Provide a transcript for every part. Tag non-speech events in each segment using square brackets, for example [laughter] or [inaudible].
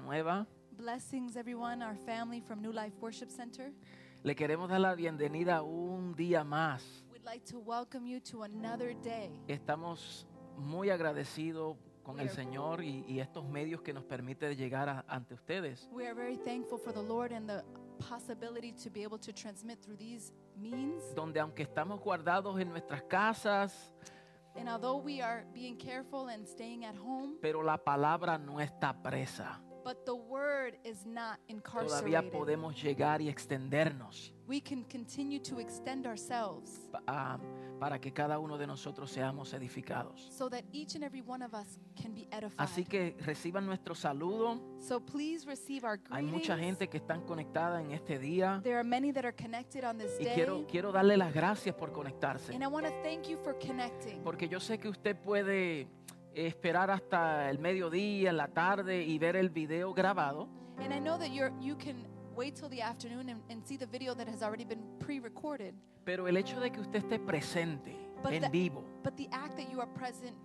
nueva. Blessings, everyone, our family from New Life Worship Center. Le queremos dar la bienvenida un día más. We'd like to welcome you to another day. Estamos muy agradecidos con el We are- Señor y, y estos medios que nos permite llegar a- ante ustedes. We are very thankful for the Lord and the possibility to be able to transmit through these means. Donde aunque estamos guardados en nuestras casas, And although we are being careful and staying at home, pero la palabra no está presa. But the word is not Todavía incarcerated. podemos llegar y extendernos We can continue to extend ourselves pa- ah, para que cada uno de nosotros seamos edificados. so that each and every one of us can be edified. Así que reciban nuestro saludo. so please receive our Hay mucha gente que están conectada en este día There are many that are connected on this y day. quiero, quiero darle las gracias por conectarse. And I want to thank you for connecting. Porque yo sé que usted puede esperar hasta el mediodía, en la tarde y ver el video grabado. And I know that you're you can wait till the afternoon and, and see the video that has already been pre-recorded. Pero el hecho de que usted esté presente, But en the- vivo, But the act that you are present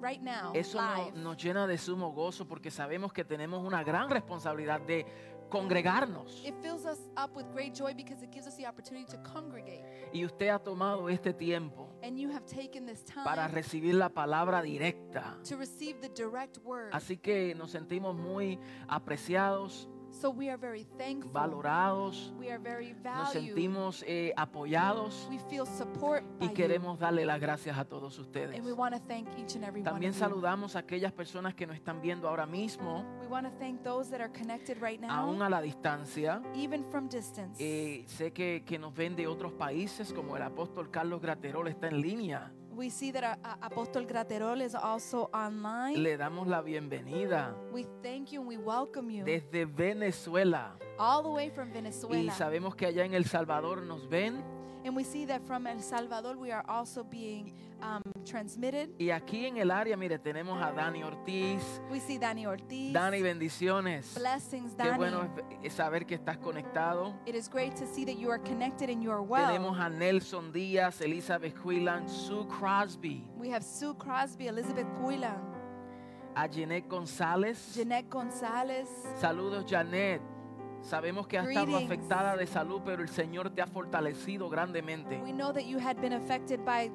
right now, eso no- live, nos llena de sumo gozo porque sabemos que tenemos una gran responsabilidad de congregarnos. it fills us up with great joy because it gives us the opportunity to congregate. Y usted ha tomado este tiempo And you have taken this time para recibir la palabra directa. to receive the direct word. Así que nos sentimos muy apreciados, so we are very thankful. valorados, we are very nos sentimos eh, apoyados we feel support by y you. queremos darle las gracias a todos ustedes. And we want to thank each and every También one you. saludamos a aquellas personas que nos están viendo ahora mismo, We want to thank those that are connected right now, aún a la distancia. even from distance. Eh, sé que, que nos ven de otros países, como el apóstol Carlos Graterol está en línea. We see that our, uh, Apostle Graterol is also online. Le damos la bienvenida we thank you and we welcome you desde Venezuela. all the way from Y Venezuela. sabemos que allá en El Salvador nos ven. and we see that from El Salvador we are also being um, transmitted. Y aquí en el área, mire, tenemos a Dani Ortiz. We see Dani Ortiz. Dani, bendiciones. Blessings, Qué Dani. bueno es saber que estás conectado. It is great to see that you are connected and you are well. Tenemos a Nelson Díaz, Elizabeth Huilan, Sue Crosby, we have Sue Crosby, Elizabeth Cuilan, a Jeanette González. Jeanette Gonzalez. Saludos, Janet. Sabemos que has estado Greetings. afectada de salud, pero el Señor te ha fortalecido grandemente. We know that you had been affected by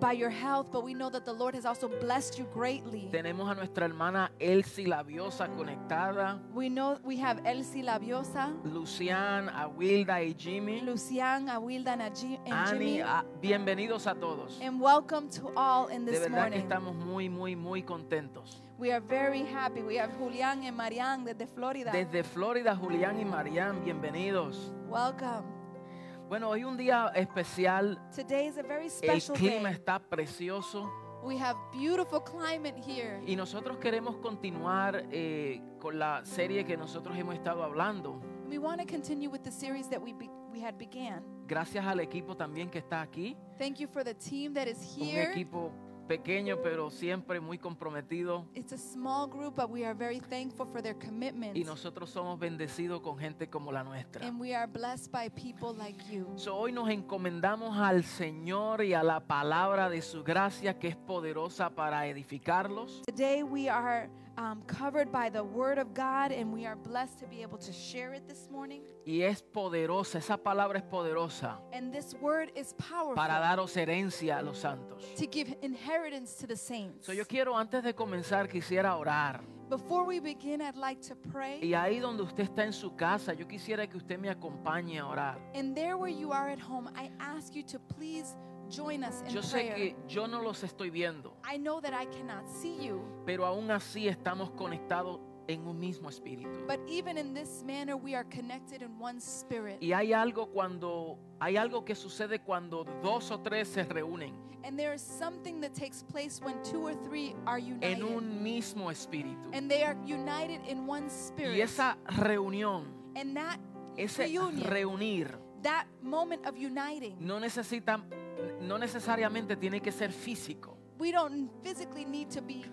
by your health, but we know that the Lord has also blessed you greatly. Tenemos a nuestra hermana Elsie Labiosa conectada, We know we have Elsie Labiosa, Lucian, Awilda y Jimmy. Lucian, Awilda, and, Aji- and Ani, Jimmy. ah, bienvenidos a todos. And welcome to all in this De verdad que estamos muy, muy, muy contentos. We are very happy. We have Julián and Marian desde Florida. Desde Florida, Julián y Marián, bienvenidos. Welcome. Bueno, hoy un día especial. Today is a very El special clima day. está precioso We have beautiful climate here. y nosotros queremos continuar eh, con la serie que nosotros hemos estado hablando. We want to continue with the series that we be- we had began. Gracias al equipo también que está aquí. Thank you for the team that is Un here. equipo pequeño pero siempre muy comprometido. It's a small group, but we are very thankful for their commitment. Y nosotros somos bendecidos con gente como la nuestra. And we are blessed by people like you. So, hoy nos encomendamos al Señor y a la palabra de su gracia que es poderosa para edificarlos. Today we are um, covered by the Word of God, and we are blessed to be able to share it this morning. Y es poderosa, esa palabra es poderosa And this Word is powerful para daros herencia a los santos. to give inheritance to the saints. So, yo quiero antes de comenzar quisiera orar. Before we begin, I'd like to pray. Y ahí donde usted está en su casa, yo quisiera que usted me acompañe a orar. And there where you are at home, I ask you to please join us in Yo sé prayer. que yo no los estoy viendo, I know that I cannot see you, pero aún así estamos conectados en un mismo espíritu. but even in this manner, we are connected in one spirit. Y hay algo cuando hay algo que sucede cuando dos o tres se reúnen And there is something that takes place when two or three are united. en un mismo espíritu. and they are united in one spirit. Y esa reunión, and that ese reunion, reunir that moment of uniting, no necesita no necesariamente tiene que ser físico. we don't physically need to be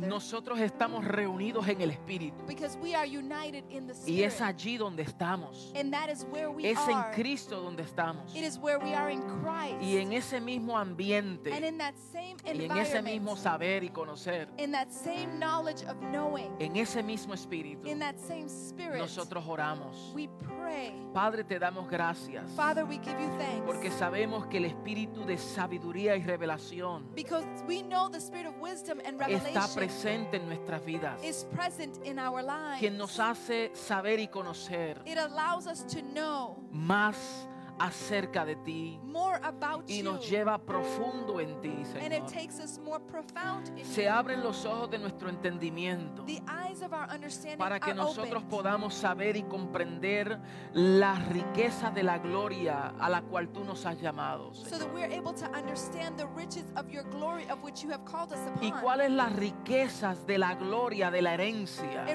nosotros estamos reunidos en el Espíritu. because we are united in the Y es Spirit. allí donde estamos. And that is where we Es en are. Cristo donde estamos. It is where we are in Christ. Y en ese mismo and ambiente, y en ese mismo saber y conocer, in that same knowledge of knowing, en ese mismo espíritu, in that same spirit, nosotros oramos. we pray. Padre, te damos gracias. Father, we give you thanks. Porque sabemos que el espíritu de sabiduría y revelación because está presente en nuestras vidas. is present in our lives. Quien nos hace saber y conocer It allows us to know más acerca de ti more about y nos lleva profundo en ti, and it Señor. takes us more profound in Se abren los ojos de nuestro entendimiento The eyes of our understanding para que are nosotros podamos saber y comprender las riquezas de la gloria a la cual tú nos has llamado. Señor. that we're able to understand the riches of your glory of which you have called us ¿Y cuáles las riquezas de la gloria, de la herencia?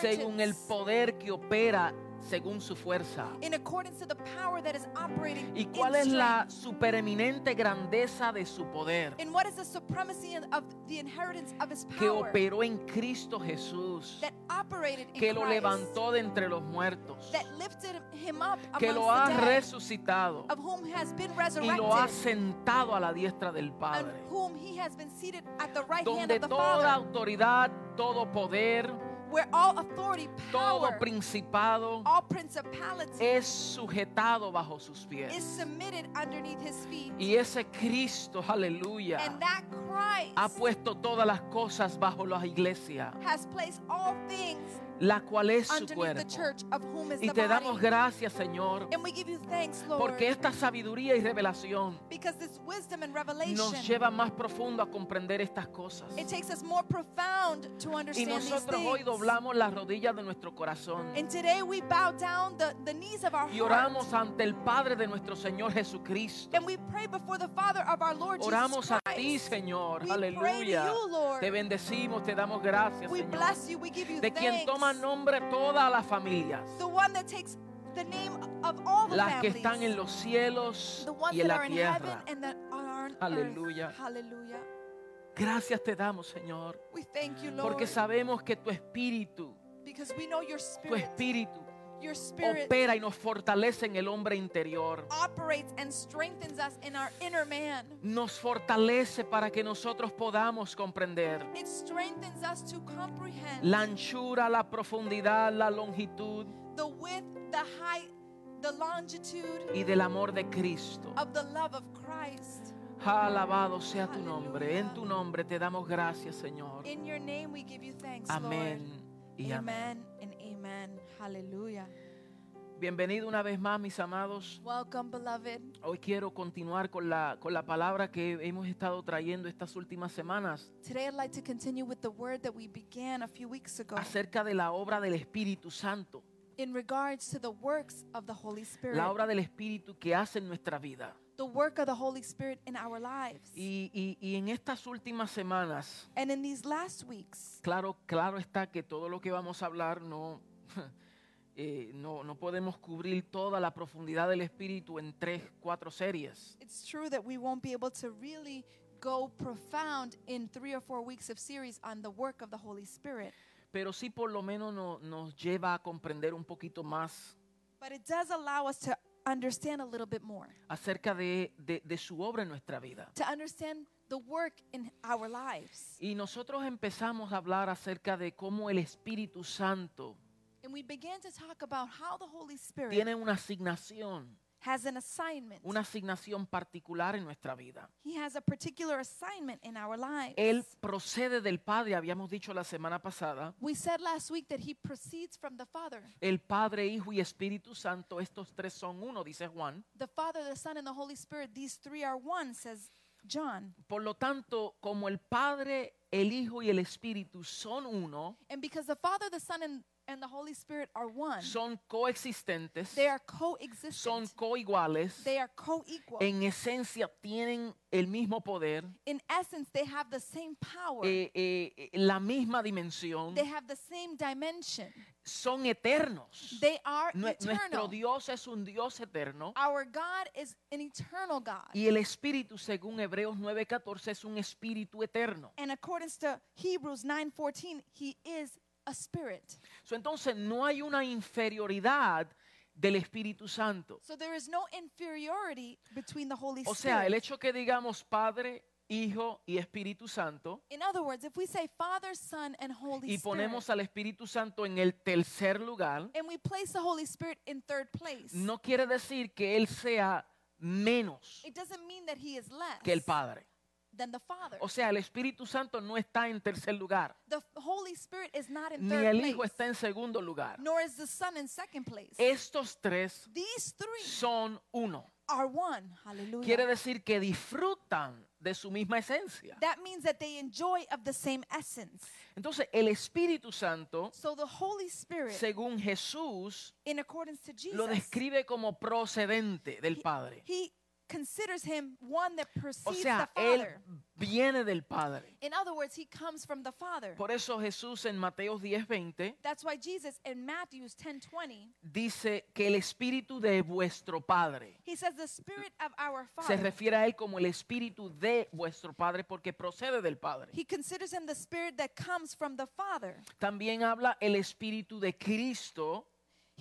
según el poder que opera según su fuerza. in accordance to the power that is operating ¿Y in cuál es la supereminente grandeza de su poder? and what is the supremacy of the inheritance of his Que power operó en Cristo Jesús, that operated in que lo Christ, levantó de entre los muertos, that lifted him up que lo ha the dead, resucitado of whom has been y lo ha sentado a la diestra del and Padre, whom he has been seated at the right hand donde of the toda Father autoridad, todo poder, where all authority, todo principado all principality es sujetado bajo sus pies. is submitted underneath his feet. Y ese Cristo, aleluya, and that Christ ha puesto todas las cosas bajo la iglesia, has placed all things la cual es su cuerpo. Y te damos gracias, Señor, And we give you thanks, Lord, porque esta sabiduría y revelación because this wisdom and revelation nos lleva más profundo a comprender estas cosas. it takes us more profound to Y understand nosotros these hoy doblamos las rodillas de nuestro corazón y heart oramos ante el Padre de nuestro Señor Jesucristo. Oramos a ti. Señor. Aleluya. Te bendecimos, te damos gracias, Señor. De quien thanks. Toma nombre todas las familias. the one that takes the name of all the Las que families. están en los cielos the ones y en that la are in heaven tierra. and that are on Aleluya. earth. Hallelujah. Gracias te damos, Señor. We thank you, Lord, Porque sabemos que tu espíritu, because we know your tu spirit, espíritu your spirit opera y nos fortalece en el hombre interior. operates and strengthens us in our inner man. Nos fortalece para que nosotros podamos comprender It strengthens us to comprehend la anchura, la profundidad, la longitud the width, the height, the longitude y del amor de Cristo. of the love of Christ. Alabado sea tu nombre. En tu nombre te damos gracias, Señor. In your name we give you thanks, Amén y amén. Amen and amen. Hallelujah. Bienvenido una vez más, mis amados. Welcome, beloved. Hoy quiero continuar con la, con la palabra que hemos estado trayendo estas últimas semanas Today I'd like to continue with the word that we began a few weeks ago acerca de la obra del Espíritu Santo. in regards to the works of the Holy Spirit. La obra del Espíritu que hace en nuestra vida. the work of the Holy Spirit in our lives. Y, y- y en estas últimas semanas, and in these last weeks, claro, claro está que todo lo que vamos a hablar no, [laughs] eh, no, no podemos cubrir toda la profundidad del Espíritu en tres, cuatro series. it's true that we won't be able to really go profound in three or four weeks of series on the work of the Holy Spirit. Pero sí por lo menos no- nos lleva a comprender un poquito más But it does allow us to understand a little bit more, acerca de, de- de su obra en nuestra vida. to understand the work in our lives. Y nosotros empezamos a hablar acerca de cómo el Espíritu Santo And we began to talk about how the Holy Spirit tiene una asignación, has an assignment. una asignación particular en nuestra vida. He has a particular assignment in our lives. Él procede del Padre, habíamos dicho la semana pasada. we said last week that he proceeds from the Father. El Padre, Hijo y Espíritu Santo, estos tres son uno, dice Juan. The Father, the Son, and the Holy Spirit, these three are one, says John. Por lo tanto, como el Padre, el Hijo y el Espíritu son uno, And because the Father, the Son, and, and the Holy Spirit are one, son coexistentes, they are son coexistent. coiguales, They are co-equal. en esencia tienen el mismo poder, In essence, they have the same power. eh, eh, eh, la misma dimensión, They have the same dimension. Son eternos. They are Nue- Nuestro. Dios es un Dios eterno. Our God is an eternal God. Y el espíritu, según Hebreos 9:14, es un espíritu eterno. And according to Hebrews 9:14, he is a spirit. So, entonces no hay una inferioridad del Espíritu Santo. So there is no inferiority between the Holy O sea, el Spirit. hecho que digamos Padre, Hijo y Espíritu Santo In other words, if we say Father, Son, and Holy y Spirit, ponemos al Espíritu Santo en el tercer lugar, and we place the Holy Spirit in third place, no quiere decir que Él sea menos it doesn't mean that he is less que el Padre. than the Father. O sea, el Espíritu Santo no está en tercer lugar, The Holy Spirit is not in ni third el place, Hijo está en segundo lugar. nor is the Son in second place. Estos tres These three son uno. are one. Hallelujah. Quiere decir que disfrutan de su misma esencia. that means that they enjoy of the same essence. Entonces, el Espíritu Santo, So the Holy Spirit, según Jesús, in accordance to Jesus, lo describe como procedente del Padre. he considers him one that O precedes sea, the Él Father. viene del Padre. In other words, he comes from the Father. Por eso Jesús en Mateo 10:20 That's why Jesus in Matthew's 10:20, dice que el Espíritu de vuestro Padre. he says the spirit of our Se Father. refiere a Él como el Espíritu de vuestro Padre porque procede del Padre. He considers him the spirit that comes from the Father. También habla el Espíritu de Cristo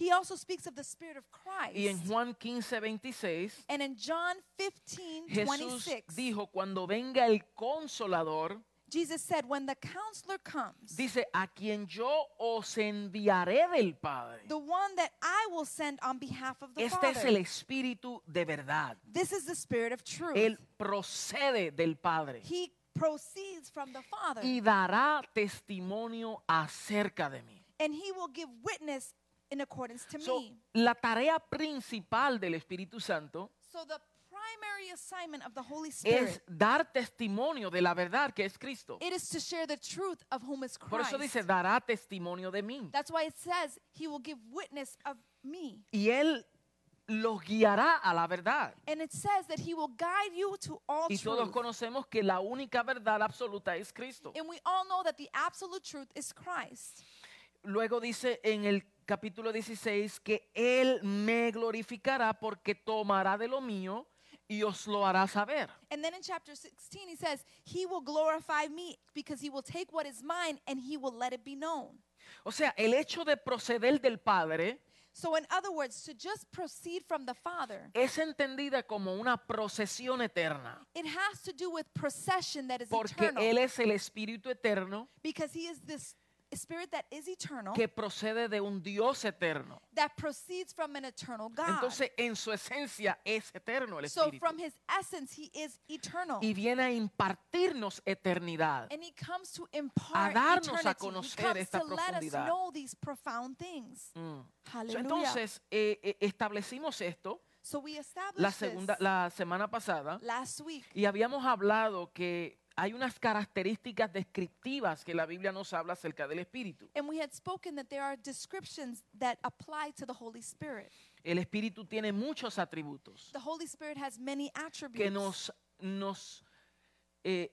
He also speaks of the spirit of Christ. y en Juan 15:26 and in John 15, Jesús 26, dijo, cuando venga el consolador, Jesus said, When the counselor comes, dice, a quien yo os enviaré del Padre. the one that I will send on behalf of the Este Father. es el Espíritu de verdad. This is the spirit of truth. Él procede del Padre he proceeds from the Father, y dará testimonio acerca de mí. and he will give witness in accordance to So, me. la tarea principal del Espíritu Santo So the primary assignment of the Holy Spirit es dar testimonio de la verdad que es Cristo. it is to share the truth of whom is Por Christ. eso dice, dará testimonio de mí. That's why it says he will give witness of me. Y Él los guiará a la verdad. And it says that he will guide you to all Y todos truth. conocemos que la única verdad absoluta es Cristo. And we all know that the absolute truth is Christ. Luego dice en el capítulo 16 que Él me glorificará porque tomará de lo mío y os lo hará saber. And then in chapter 16, he says, He will glorify me because he will take what is mine and he will let it be known. O sea, el hecho de proceder del Padre So, in other words, to just proceed from the Father, es entendida como una procesión eterna. it has to do with procession that is Porque eternal. Él es el Espíritu eterno because he is this spirit that is eternal, que procede de un Dios eterno. that proceeds from an eternal God. Entonces, en su esencia es eterno el so, Espíritu. from his essence, he is eternal. Y viene a impartirnos eternidad. and he comes to impart darnos a eternity. conocer he comes esta to let us profundidad. know these profound things. Mm. So, Hallelujah. entonces, eh, eh, establecimos esto so we established la, segunda, this la semana pasada last week. y habíamos hablado que hay unas características descriptivas que la Biblia nos habla acerca del Espíritu. And we had spoken that there are descriptions that apply to the Holy Spirit. El Espíritu tiene muchos atributos The Holy Spirit has many attributes que nos, nos, eh,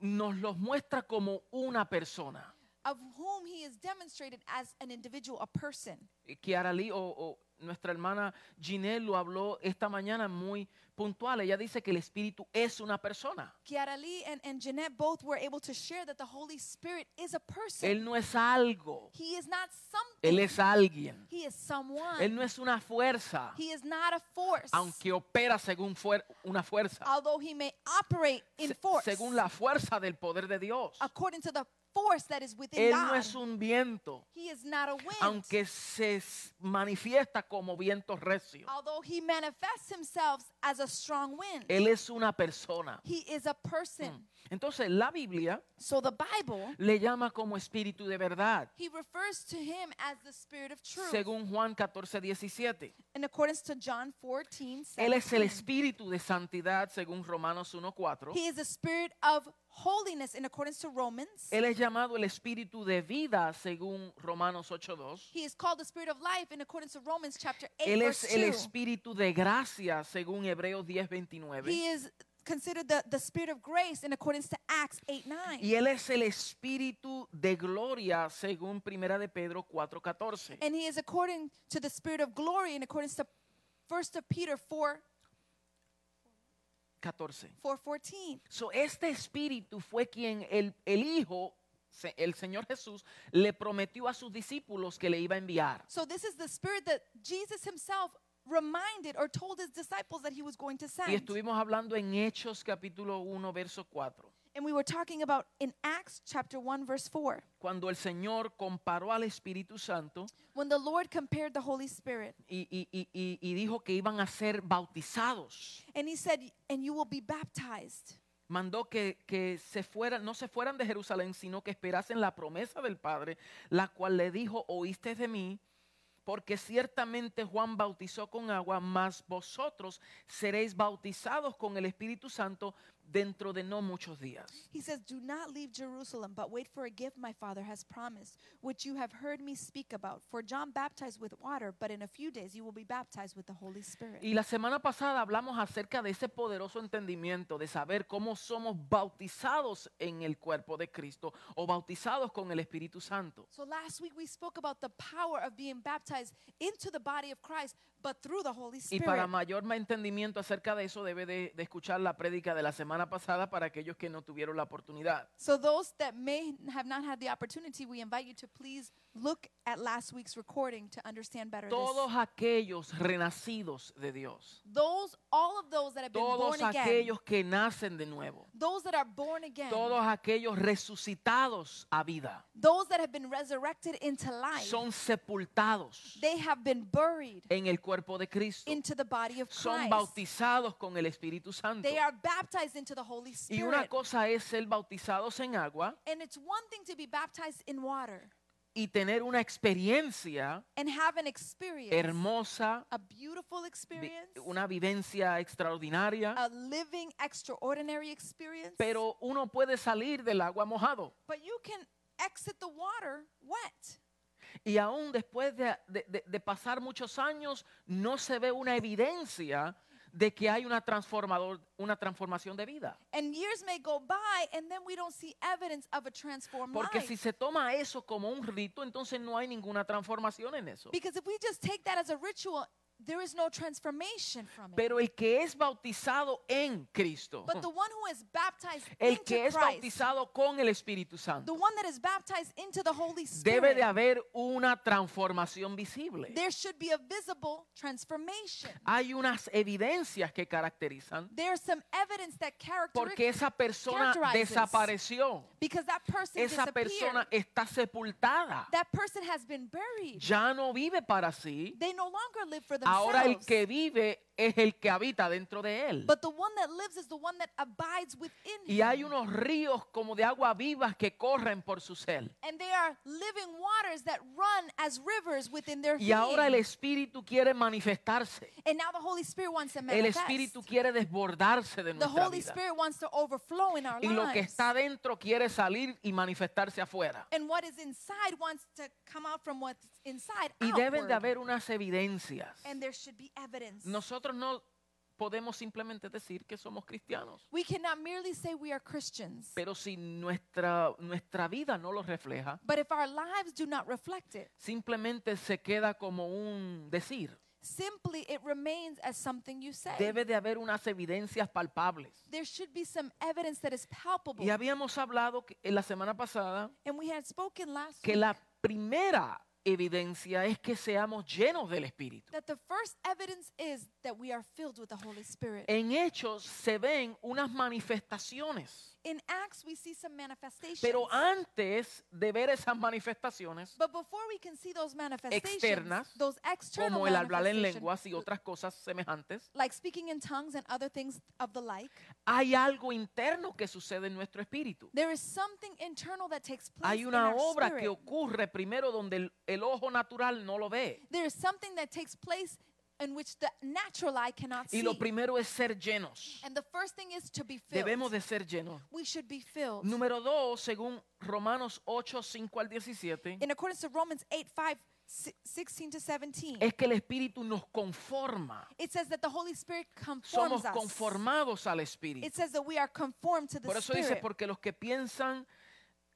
nos los muestra como una persona. of whom he is demonstrated as an individual, a person. Kiara Lee o, o nuestra hermana Ginelle lo habló esta mañana muy puntual. Ella dice que el Espíritu es una persona. Kiara Lee and, and Jeanette both were able to share that the Holy Spirit is a person. Él no es algo, he is not something. Él es alguien. he is someone. Él no es una fuerza, he is not a force. aunque opera según fuer- una fuerza, although he may operate in se- force según la fuerza del poder de Dios. according to the force that is within Él God. no es un viento, he is not a wind. aunque se manifiesta como viento recio. although he manifests himself as a strong wind. Él es una persona. he is a person. Entonces la Biblia So the Bible, le llama como espíritu de verdad, he refers to him as the spirit of truth. según Juan 14, 17. in accordance to John 14, Él es el 17. espíritu de santidad, según Romanos 1.4. He is the spirit of holiness in accordance to Romans. Él es llamado el espíritu de vida, según Romanos 8.2. He is called the spirit of life in accordance to Romans chapter 8 Él verse es el 2. espíritu de gracia, según Hebreos 10.29. He is considered the, the spirit of grace in accordance to Acts 8 9. Y él es el espíritu de gloria según Primera de Pedro 4:14. And he is according to the spirit of glory in accordance to 1 Peter 4 14. 4 So, este espíritu fue quien el, el Hijo, el Señor Jesús, le prometió a sus discípulos que le iba a enviar. So this is the spirit that Jesus himself reminded or told his disciples that he was going to Y send. estuvimos hablando en Hechos capítulo 1, verso 4. And we were talking about in Acts chapter 1 verse 4 Cuando el Señor comparó al Espíritu Santo when the Lord compared the Holy Spirit y, y- y- y- dijo que iban a ser bautizados. and he said and you will be baptized. mandó que, que se fueran, no se fueran de Jerusalén, sino que esperasen la promesa del Padre, la cual le dijo, oíste de mí, porque ciertamente Juan bautizó con agua, mas vosotros seréis bautizados con el Espíritu Santo dentro de no muchos días. He says, Do not leave Jerusalem, but wait for a gift my Father has promised, which you have heard me speak about. For John baptized with water, but in a few days you will be baptized with the Holy Spirit. Y la semana pasada hablamos acerca de ese poderoso entendimiento de saber cómo somos bautizados en el cuerpo de Cristo o bautizados con el Espíritu Santo. So last week we spoke about the power of being baptized into the body of Christ, but through the Holy Y para Spirit. mayor ma- entendimiento acerca de eso debe de, de escuchar la prédica de la semana pasada para aquellos que no tuvieron la oportunidad. So those that may have not had the opportunity, we invite you to please look at last week's recording to understand better Todos this. aquellos renacidos de Dios, Those, all of those that have been todos born again, aquellos que nacen de nuevo, those that are born again, todos aquellos resucitados a vida, those that have been resurrected into life, son sepultados they have been buried en el cuerpo de Cristo, into the body of son Christ. bautizados con el Espíritu Santo. They are baptized into the Holy Y una Spirit. cosa es ser bautizados en agua And it's one thing to be baptized in water y tener una experiencia and have an experience, hermosa, a beautiful vi- experience, una vivencia extraordinaria. a living, extraordinary experience. pero uno puede salir del agua mojado. but you can exit the water wet. Y aún después de, de- de- de pasar muchos años, no se ve una evidencia de que hay una, transformador, una transformación de vida. And years may go by, and then we don't see evidence of a transformed Porque si se toma eso como un rito, entonces no hay ninguna transformación en eso. because if we just take that as a ritual, there is no transformation from it. Pero el que es bautizado en Cristo, but the one who is baptized el into que es Christ, bautizado con el Espíritu the Santo, one that is baptized into the Holy debe Spirit, de haber una transformación visible. there should be a visible transformation. Hay unas evidencias que caracterizan There's some evidence that porque esa persona characterizes. desapareció. because that person Esa disappeared. persona está sepultada. that person has been buried. Ya no vive para sí. They no longer live for. Ahora el que vive es el que habita dentro de él. but the one that lives is the one that abides within Y hay him. unos ríos como de agua vivas que corren por su ser. And they are living waters that run as rivers within their Y ahora el. Espíritu quiere manifestarse. And now the Holy Spirit wants to El manifest. Espíritu quiere desbordarse de the nuestra Holy vida. Spirit wants to overflow in our Y lo que lives. está dentro quiere salir y manifestarse afuera. and what is inside wants to come out from what's inside Y deben de outward. haber unas evidencias. And there should be evidence. Nosotros no podemos simplemente decir que somos cristianos. we cannot merely say we are Christians. Pero si nuestra, nuestra vida no lo refleja, but if our lives do not reflect it, simplemente se queda como un decir. simply it remains as something you say. Debe de haber unas evidencias palpables. there should be some evidence that is palpable. Y habíamos hablado que- en la semana pasada and we had spoken last que week la primera evidencia es que seamos llenos del Espíritu. that the first evidence is that we are filled with the Holy Spirit. En Hechos se ven unas manifestaciones. In Acts, we see some manifestations. Pero antes de ver esas manifestaciones, but before we can see those manifestations, externas, those external como el hablar en lenguas y otras cosas semejantes, like speaking in tongues and other things of the like, hay algo interno que sucede en nuestro espíritu. there is something internal that takes place Hay in una our obra spirit. que ocurre primero donde el, el ojo natural no lo ve. there is something that takes place in which the natural eye cannot Y see. lo primero es ser llenos. And the first thing is to be filled. Debemos de ser llenos. we should be filled. Número dos, según Romanos 8, 5 al 17, In accordance to Romans 8 5, si- 16 to 17, es que el Espíritu nos conforma. it says that the Holy Spirit Somos conforms us. conformados al Espíritu. It says that we are conformed to the Por eso dice, Spirit. porque los que piensan,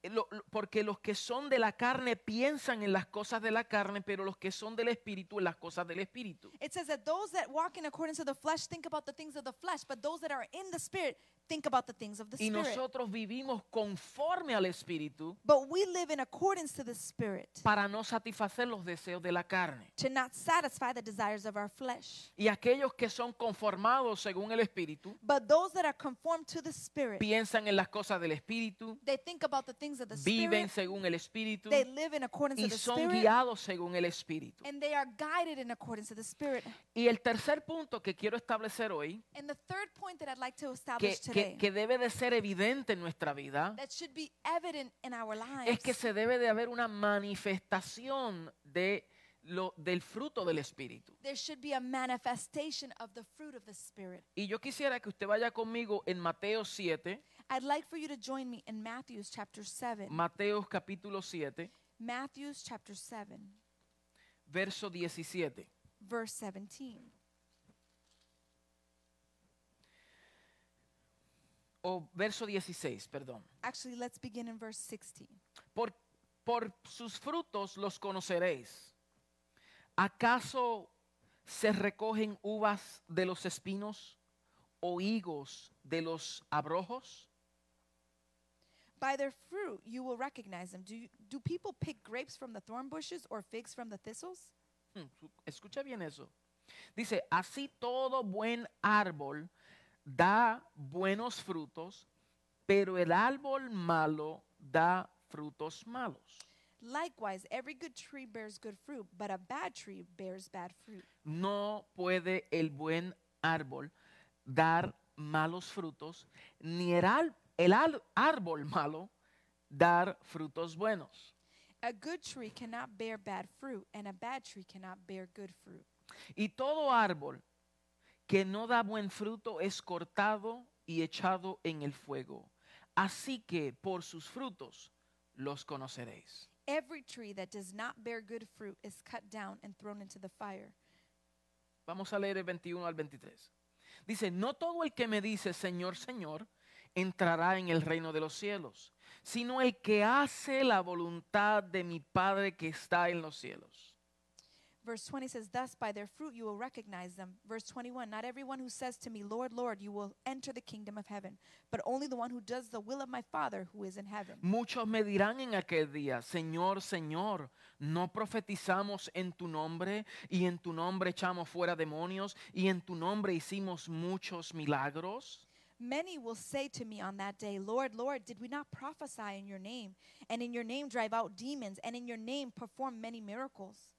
lo- porque los que son de la carne piensan en las cosas de la carne, pero los que son del Espíritu en las cosas del Espíritu. It says that those that walk in accordance to the flesh think about the things of the flesh, but those that are in the Spirit think about the things of the Y Spirit. nosotros vivimos conforme al Espíritu But we live in accordance to the Spirit para no satisfacer los deseos de la carne. to not satisfy the desires of our flesh. Y aquellos que son conformados según el Espíritu But those that are conformed to the Spirit, piensan en las cosas del Espíritu, they think about the things of the viven Spirit, según el Espíritu they live in accordance y to the son Spirit, guiados según el Espíritu. and they are guided in accordance to the Spirit. Y el tercer punto que quiero establecer hoy, And the third point that I'd like to que, establish que- today, que debe de ser evidente en nuestra vida, es que se debe de haber una manifestación de lo, del fruto del Espíritu. there should be a manifestation of the fruit of the Spirit. Y yo quisiera que usted vaya conmigo en Mateo 7, I'd like for you to join me in Matthew's chapter 7. Mateo capítulo 7, Matthew's chapter 7, verso 17. verse 17. O verso 16, perdón. Actually, let's begin in verse 16. Por, por sus frutos los conoceréis. ¿Acaso se recogen uvas de los espinos o higos de los abrojos? By their fruit you will recognize them. Do, you, do people pick grapes from the thorn bushes or figs from the thistles? Hmm, Escucha bien eso. Dice, así todo buen árbol da buenos frutos, pero el árbol malo da frutos malos. Likewise, every good tree bears good fruit, but a bad tree bears bad fruit. No puede el buen árbol dar malos frutos, ni el, al- el al- árbol malo dar frutos buenos. A good tree cannot bear bad fruit, and a bad tree cannot bear good fruit. Y todo árbol que no da buen fruto es cortado y echado en el fuego. Así que por sus frutos los conoceréis. Every tree that does not bear good fruit is cut down and thrown into the fire. Vamos a leer el 21 al 23. Dice, no todo el que me dice Señor, Señor, entrará en el reino de los cielos, sino el que hace la voluntad de mi Padre que está en los cielos. Verse 20 says, Thus by their fruit you will recognize them. Verse 21 Not everyone who says to me, Lord, Lord, you will enter the kingdom of heaven, but only the one who does the will of my Father who is in heaven. Muchos me dirán en aquel día, Señor, Señor, ¿no profetizamos en tu nombre y en tu nombre echamos fuera demonios y en tu nombre hicimos muchos milagros? Many will say to me on that day, Lord, Lord, did we not prophesy in your name, and in your name drive out demons, and in your name perform many miracles?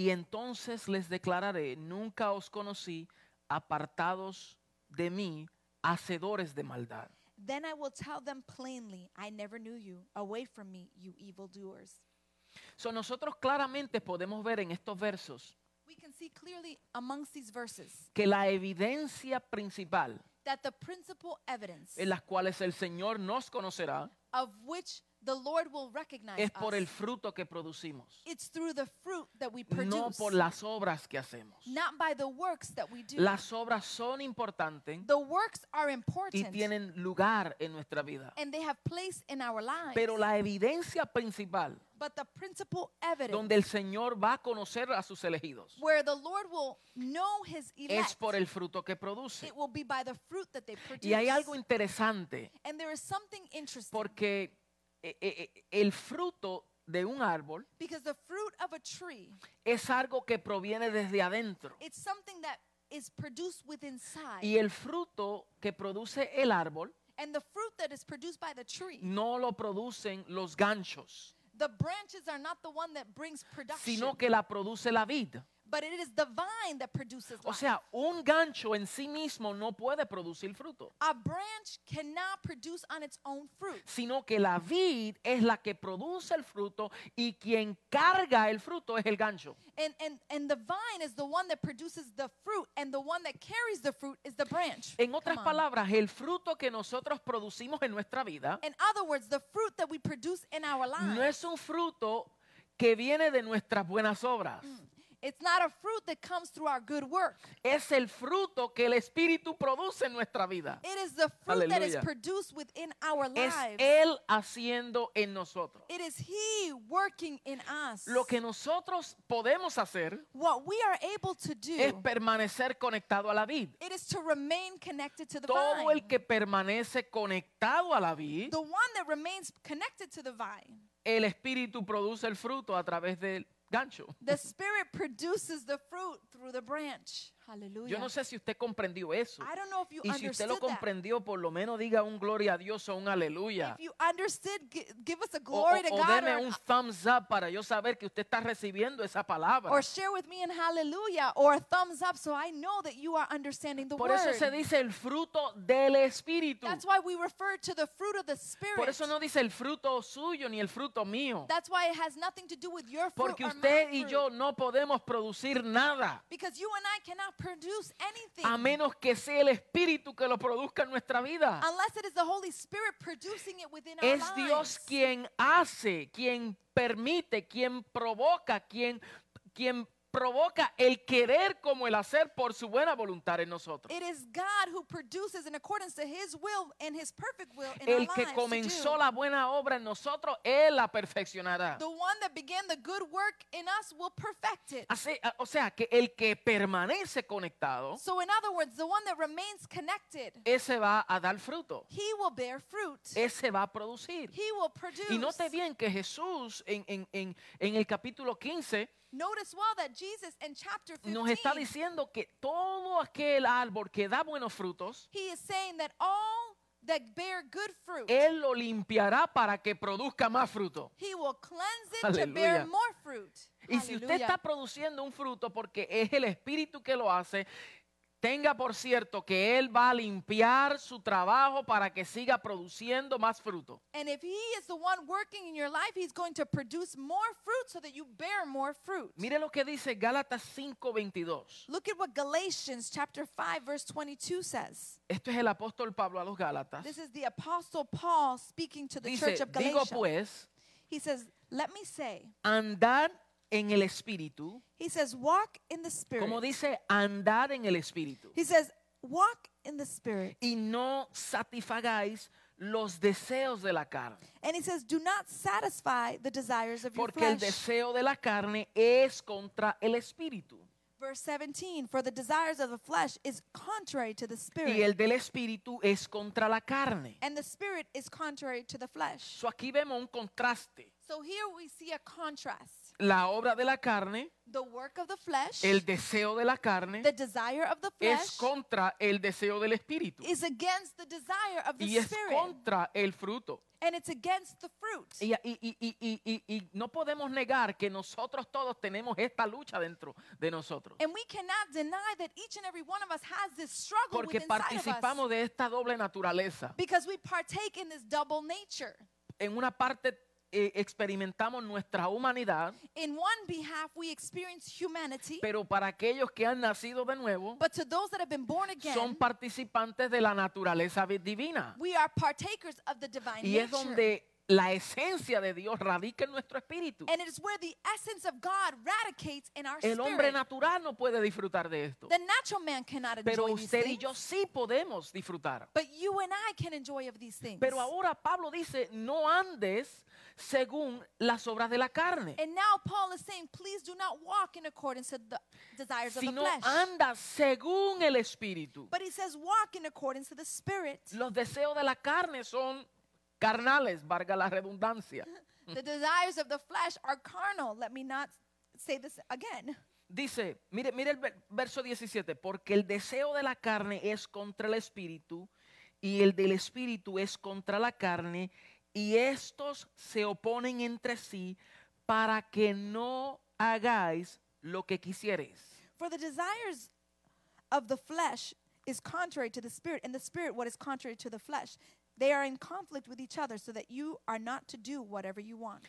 Y entonces les declararé, nunca os conocí, apartados de mí, hacedores de maldad. Then I will tell them plainly, I never knew you. Away from me, you evildoers. So, nosotros claramente podemos ver en estos versos We can see clearly amongst these verses que la evidencia principal that the principal evidence en las cuales el Señor nos conocerá of which the Lord will recognize es por el us, fruto que producimos, it's through the fruit that we produce, no por las obras que hacemos. not by the works that we do. Las obras son importantes the works are y important tienen lugar en nuestra vida, and they have place in our lives. pero la evidencia principal but the principal evidence donde el Señor va a conocer a sus elegidos where the Lord will know his elect, es por el fruto que produce. it will be by the fruit that they produce. Y hay algo interesante and there is something interesting porque el fruto de un árbol because the fruit of a tree, es algo que proviene desde adentro. it's something that is produced within inside. Y el fruto que produce el árbol and the fruit that is produced by the tree, no lo producen los ganchos, the branches are not the one that brings production, sino que la produce la vid. But it is the vine that produces O sea, un gancho en sí mismo no puede producir fruto, a branch cannot produce on its own fruit. sino que la vid es la que produce el fruto y quien carga el fruto es el gancho. And, and, and the vine is the one that produces the fruit, and the one that carries the fruit is the branch. En otras Come on. palabras, el fruto que nosotros producimos en nuestra vida In other words, the fruit that we produce in our lives, no es un fruto que viene de nuestras buenas obras. It's not a fruit that comes through our good work. Es el fruto que el Espíritu produce en nuestra vida. It is the fruit that is Aleluya. produced within our Es lives. Él haciendo en nosotros. It is He working in us. Lo que nosotros podemos hacer what we are able to es do, permanecer conectado a la vid. it is to remain connected to the Todo vine. el que permanece conectado a la vid, the one that remains connected to the vine. el Espíritu produce el fruto a través del gancho. The Spirit produces the fruit through the branch. Yo no sé si usted comprendió eso. I don't know if you Y si usted lo comprendió, por lo menos diga un gloria a Dios o un aleluya. If you understood, gi- give us a O, glory o- deme or, un thumbs up para yo saber que usted está recibiendo esa palabra. or share with me in hallelujah or a thumbs up so I know that you are understanding the Por word. eso se dice el fruto del Espíritu. That's why we refer to the fruit of the Spirit. Por eso no dice el fruto suyo ni el fruto mío. That's why it has nothing to do with your fruit Porque or usted my y fruit. yo no podemos producir nada. Because you and I cannot produce anything A menos que sea el Espíritu que lo produzca en nuestra vida. unless it is the Holy Spirit producing it within our Es lives. Dios quien hace, quien permite, quien provoca, quien, quien provoca el querer como el hacer por su buena voluntad en nosotros. It is God who produces in accordance to His will and His perfect will in El our que lives comenzó la buena obra en nosotros, Él la perfeccionará. The one that began the good work in us will perfect it. Así- o sea, que el que permanece conectado, So, in other words, the one that remains connected, ese va a dar fruto, he will bear fruit. ese va a producir. He will produce. Y note bien que Jesús en, en- en- en el capítulo 15 Notice well that Jesus in chapter 15, nos está diciendo que todo aquel árbol que da buenos frutos, he is saying that all that bear good fruit, Él lo limpiará para que produzca más fruto. he will cleanse it to bear Aleluya. more fruit. Y si usted está produciendo un fruto porque es el Espíritu que lo hace, tenga por cierto que Él va a limpiar su trabajo para que siga produciendo más fruto. And if he is the one working in your life, he's going to produce more fruit so that you bear more fruit. Mire lo que dice Gálatas 5:22. Look at what Galatians chapter 5 verse 22 says. Esto es el apóstol Pablo a los Gálatas. This is the apostle Paul speaking to the Dice, church of digo Galatia. pues, He says, "Let me say." andar en el Espíritu, He says, "Walk in the spirit." como dice, andar en el Espíritu. He says, "Walk in the spirit." y no satisfagáis los deseos de la carne. And he says, "Do not satisfy the desires of your Porque el flesh." deseo de la carne es contra el espíritu. Verse 17, "For the desires of the flesh is contrary to the spirit, Y el del espíritu es contra la carne. and the spirit is contrary to the flesh." So aquí vemos un contraste. So here we see a contrast. La obra de la carne, The work of the flesh, el deseo de la carne, the desire of the es flesh, contra el deseo del espíritu. is against the desire of the Y es spirit, contra el fruto. and it's against the fruit. Y, y- y- no podemos negar que nosotros todos tenemos esta lucha dentro de nosotros. And we cannot deny that each and every one of us has this struggle Porque participamos de esta doble naturaleza. because we partake in this double nature. en una parte eh, experimentamos nuestra humanidad, In one behalf, we experience humanity, pero para aquellos que han nacido de nuevo, but to those that have been born again, son participantes de la naturaleza vi- divina. we are partakers of the divine Y es nature. donde la esencia de Dios radica en nuestro espíritu. and it is where the essence of God radicates in our El hombre natural no puede disfrutar de esto, The natural man cannot pero enjoy these usted y yo sí podemos disfrutar. But you and I can enjoy of these things. Pero ahora Pablo dice, no andes según las obras de la carne, and now Paul is saying, please do not walk in accordance to the desires of the sino flesh. anda según el espíritu. but he says, walk in accordance to the spirit. Los deseos de la carne son carnales, valga la redundancia. [laughs] the desires of the flesh are carnal. Let me not say this again. Dice, mire, mire el ver- verso 17, porque el deseo de la carne es contra el espíritu y el del espíritu es contra la carne y estos se oponen entre sí para que no hagáis lo que quisieres. For the desires of the flesh is contrary to the spirit, and the spirit what is contrary to the flesh. They are in conflict with each other, so that you are not to do whatever you want.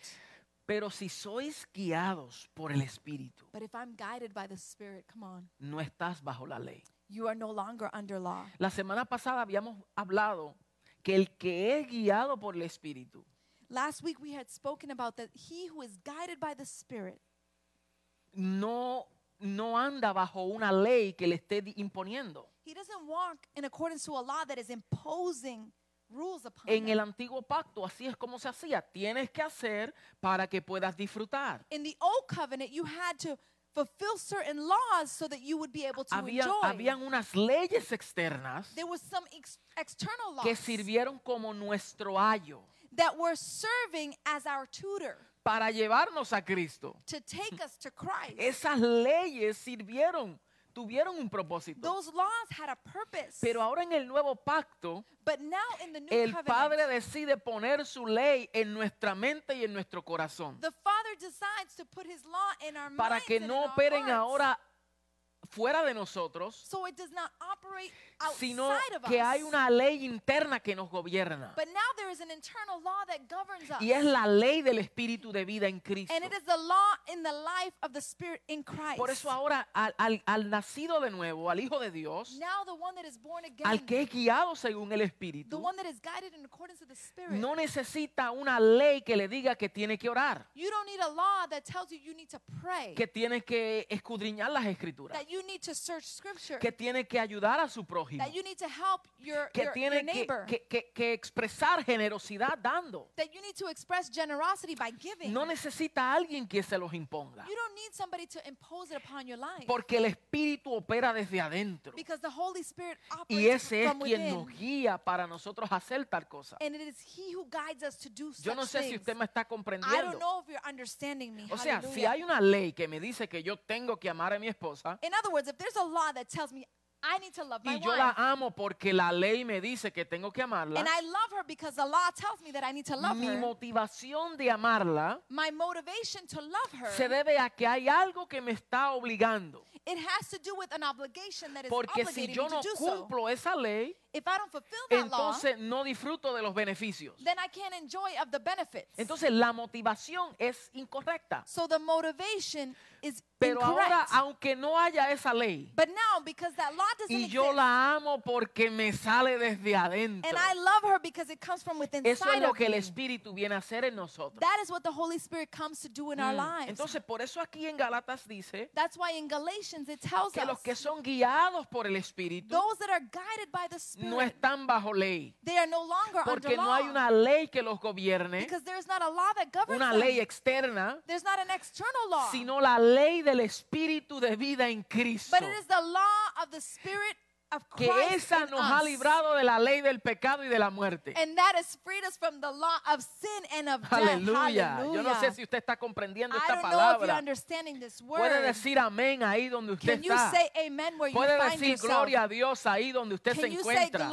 Pero si sois guiados por el Espíritu, But if I'm guided by the Spirit, come on, no estás bajo la ley. you are no longer under law. La semana pasada habíamos hablado que el que es guiado por el Espíritu Last week we had spoken about that he who is guided by the Spirit no, no anda bajo una ley que le esté imponiendo. He doesn't walk in accordance to a law that is imposing rules upon En el antiguo pacto así es como se hacía. Tienes que hacer para que puedas disfrutar. In the old covenant, you had to fulfill certain laws so that you would be able to Habían, enjoy. habían unas leyes externas there was some ex- external laws que sirvieron como nuestro ayo that were serving as our tutor para llevarnos a Cristo. to take us to Christ. Esas leyes sirvieron, tuvieron un propósito. Those laws had a purpose. Pero ahora en el nuevo pacto, but now in the new el covenant, Padre decide poner su ley en nuestra mente y en nuestro corazón the decides to put his law in our para que no operen ahora fuera de nosotros, so it does not operate sino of que us. hay una ley interna que nos gobierna. But now there is an internal law that governs us. Y es la ley del Espíritu de vida en Cristo. And it is the law in the life of the Spirit in Christ. Por eso ahora al, al- al nacido de nuevo, al Hijo de Dios, now the one that is born again, al que es guiado según el the Espíritu, one that is guided in accordance with the Spirit, no necesita una ley que le diga que tiene que orar, you don't need a law that tells you you need to pray, que tiene que escudriñar las escrituras, that you need to search Scripture, que tiene que ayudar a su prójimo, that you need to help your, que your, your tiene que, neighbor, que- que- que expresar generosidad dando. that you need to express generosity by giving. No necesita alguien que se los imponga, you don't need somebody to impose it upon your life. porque el Espíritu opera desde adentro. because the Holy Spirit Y operates ese es from quien within. nos guía para nosotros hacer tal cosa. and it is He who guides us to do Yo such no sé si things. usted me está I don't comprendiendo. know if you're understanding me. O sea, si Hallelujah. hay una ley que me dice que yo tengo que amar a mi esposa In other words, if there's a law that tells me I need to love my y yo la amo porque la ley me dice que tengo que amarla, and I love her because the law tells me that I need to love mi her, motivación de amarla my motivation to love her, se debe a que hay algo que me está obligando. it has to do with an obligation that is Porque si yo me to no do so. cumplo esa ley, If I don't fulfill that law, entonces no disfruto de los beneficios. then I can't enjoy of the benefits. Entonces la motivación es incorrecta. so the motivation is Pero ahora, aunque no haya esa ley, but now, because that law doesn't y yo exist, la amo porque me sale desde adentro, and I love her because it comes from within eso es lo que el Espíritu viene a hacer en nosotros. that is what the Holy Spirit comes to do in our Mm. lives. Entonces, por eso aquí en Galatas dice That's why in Galatians it tells que los us que son guiados por el Espíritu those that are guided by the Spirit, no están bajo ley, they are no longer porque under no law hay una ley que los gobierne, because there is not a law that governs una them. ley externa, There's not an external law, sino la ley del Espíritu de vida en Cristo. but it is the law of the Spirit Que esa nos ha librado de la ley del pecado y de la muerte. And that has freed us from the law of sin and of death. Aleluya. Yo no sé si usted está comprendiendo esta palabra. Puede decir amén ahí donde usted está. Puede decir gloria a Dios ahí donde usted se encuentra.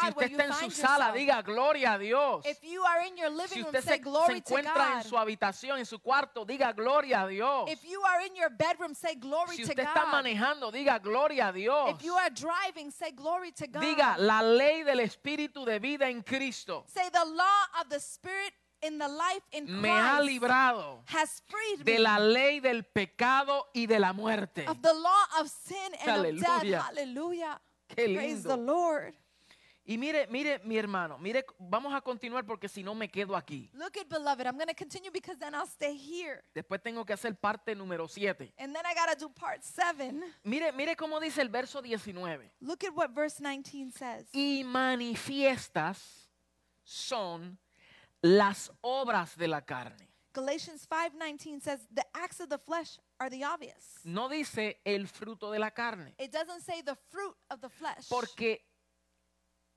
Si usted está en su sala, diga gloria a Dios. If you are in your Si usted say se, se encuentra en su habitación, en su cuarto, diga gloria a Dios. If you are in your bedroom, say glory Si to usted está God. manejando, diga gloria a Dios. Driving, say glory to God. Diga la ley del Espíritu de vida en Cristo Say the law of the Spirit in the life in me ha Christ librado has freed de la ley del pecado y de la muerte. of the law of sin and of Aleluya. death. Hallelujah. Qué Praise the lindo. Lord. Y mire, mire, mi hermano, mire, vamos a continuar porque si no me quedo aquí. Look at beloved. I'm going to continue because then I'll stay here. Después tengo que hacer parte número 7. And then I got to do part 7. Mire, mire cómo dice el verso 19. Look at what verse 19 says. Y manifiestas son las obras de la carne. Galatians 5:19 says the acts of the flesh are the obvious. No dice el fruto de la carne, It doesn't say the fruit of the flesh porque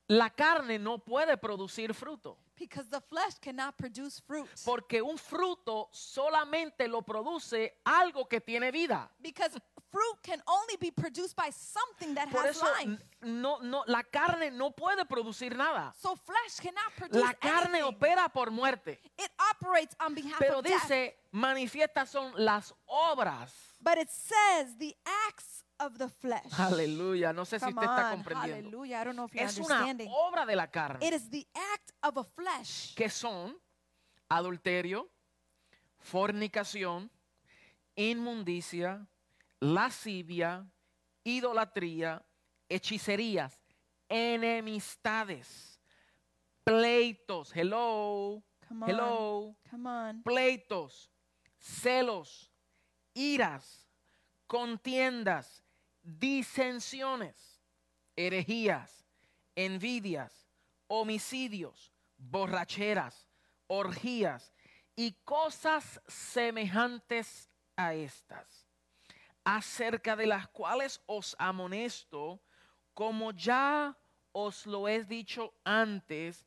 la carne no puede producir fruto, because the flesh cannot produce fruit. porque un fruto solamente lo produce algo que tiene vida. Because fruit can only be produced by something that Por has eso life. no, no, la carne no puede producir nada. So flesh cannot produce La carne anything. opera por muerte. It operates on behalf Pero of dice, manifiestas son las obras. But it says the acts of the flesh. Aleluya. No sé si Come usted está on, comprendiendo. hallelujah. I don't know if you're Es una understanding. obra de la carne. It is the act of a flesh. que son adulterio, fornicación, inmundicia, lascivia, idolatría, hechicerías, enemistades, pleitos, hello, Come on. hello, Come on. pleitos, celos, iras, contiendas, disensiones, herejías, envidias, homicidios, borracheras, orgías y cosas semejantes a estas, acerca de las cuales os amonesto, como ya os lo he dicho antes,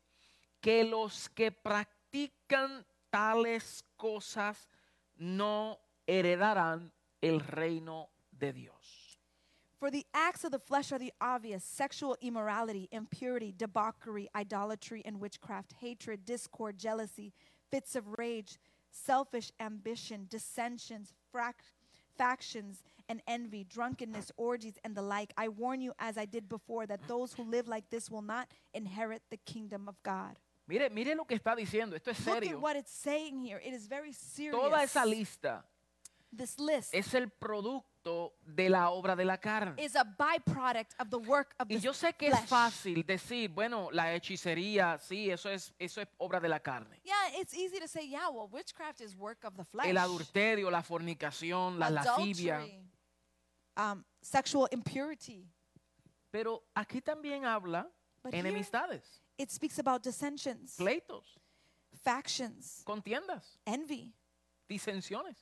que los que practican tales cosas no heredarán el reino de Dios. For the acts of the flesh are the obvious sexual immorality, impurity, debauchery, idolatry, and witchcraft, hatred, discord, jealousy, fits of rage, selfish ambition, dissensions, frac- factions, and envy, drunkenness, orgies, and the like. I warn you, as I did before, that those who live like this will not inherit the kingdom of God. Mire, mire lo que está diciendo, esto es Look at serio. what it's saying here. It is very serious. Toda esa lista this list es el producto de la obra de la carne. is a byproduct of the work of Y the yo sé que es flesh. fácil decir, bueno, la hechicería, sí, eso es, eso es obra de la carne. Yeah, it's easy to say, yeah, well, witchcraft is work of the flesh. El adulterio, la fornicación, la lascivia. Adultery, um, sexual impurity. Pero aquí también habla But here- enemistades, It speaks about dissensions, pleitos, factions, contiendas, envy, disensiones.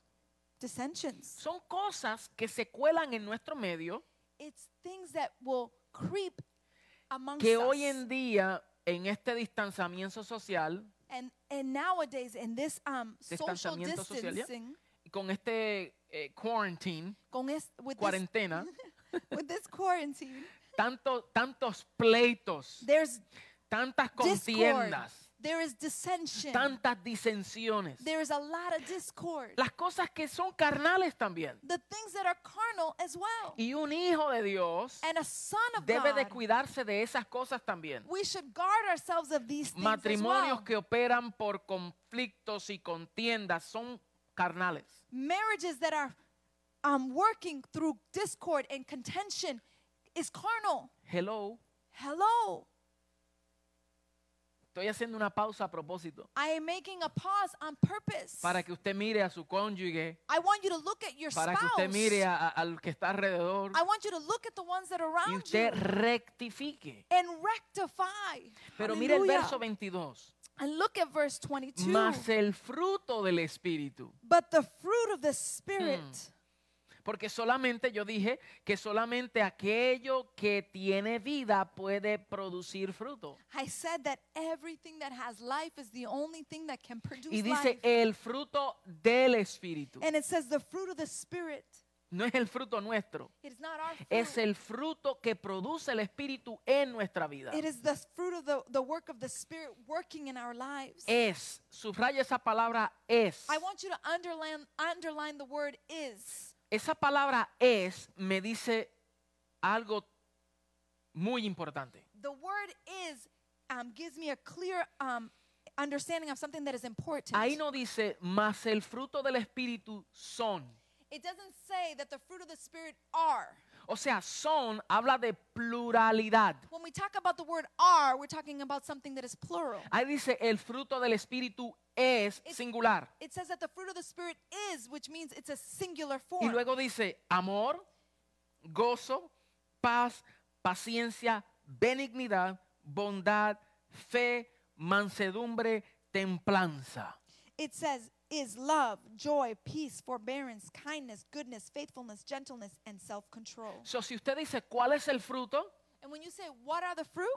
Dissensions. Son cosas que se cuelan en nuestro medio It's things that will creep amongst que us. hoy en día, en este distanciamiento social, and, and nowadays, in this um, social Distanciamiento social, ¿ya? distancing, y con este eh, quarantine, con es, with, this, cuarentena, [laughs] with this quarantine, tanto, tantos pleitos, there's tantas discord, contiendas, there is dissension, tantas disensiones. there is a lot of discord. Las cosas que son carnales también. the things that are carnal as well. Y un hijo de Dios And a son of debe de God, cuidarse de esas cosas también. we should guard ourselves of these things as Matrimonios well. que operan por conflictos y contiendas son carnales. Marriages that are um, working through discord and contention is carnal. Hello, Hello. Estoy haciendo una pausa a propósito I am making a pause on purpose. para que usted mire a su cónyuge, I want you to look at your para que usted mire a- al que está alrededor I want you to look at the ones that are y around usted you rectifique. and rectify. Pero mire el verso 22. And look at verse 22. Mas el fruto del Espíritu. But the fruit of the Spirit. Hmm. Porque solamente yo dije que solamente aquello que tiene vida puede producir fruto. I said that everything that has life is the only thing that can produce Y dice life. el fruto del Espíritu. And it says the fruit of the Spirit. No es el fruto nuestro. It is not our fruit. Es el fruto que produce el Espíritu en nuestra vida. It is the fruit of the, the work of the Spirit working in our lives. Es, subraya esa palabra es. I want you to underline, underline the word is. Esa palabra es me dice algo muy importante. The word is um, gives me a clear um, understanding of something that is important. Ahí no dice, mas el fruto del Espíritu son. It doesn't say that the fruit of the Spirit are. O sea, son habla de pluralidad. When we talk about the word are, we're talking about something that is plural. Ahí dice, el fruto del Espíritu es It's- singular. It says that the fruit of the Spirit is, which means it's a singular Y form. luego dice, amor, gozo, paz, paciencia, benignidad, bondad, fe, mansedumbre, templanza. It says is love, joy, peace, forbearance, kindness, goodness, faithfulness, gentleness, and self-control. So, si usted dice, ¿cuál es el fruto? And when you say what are the fruit,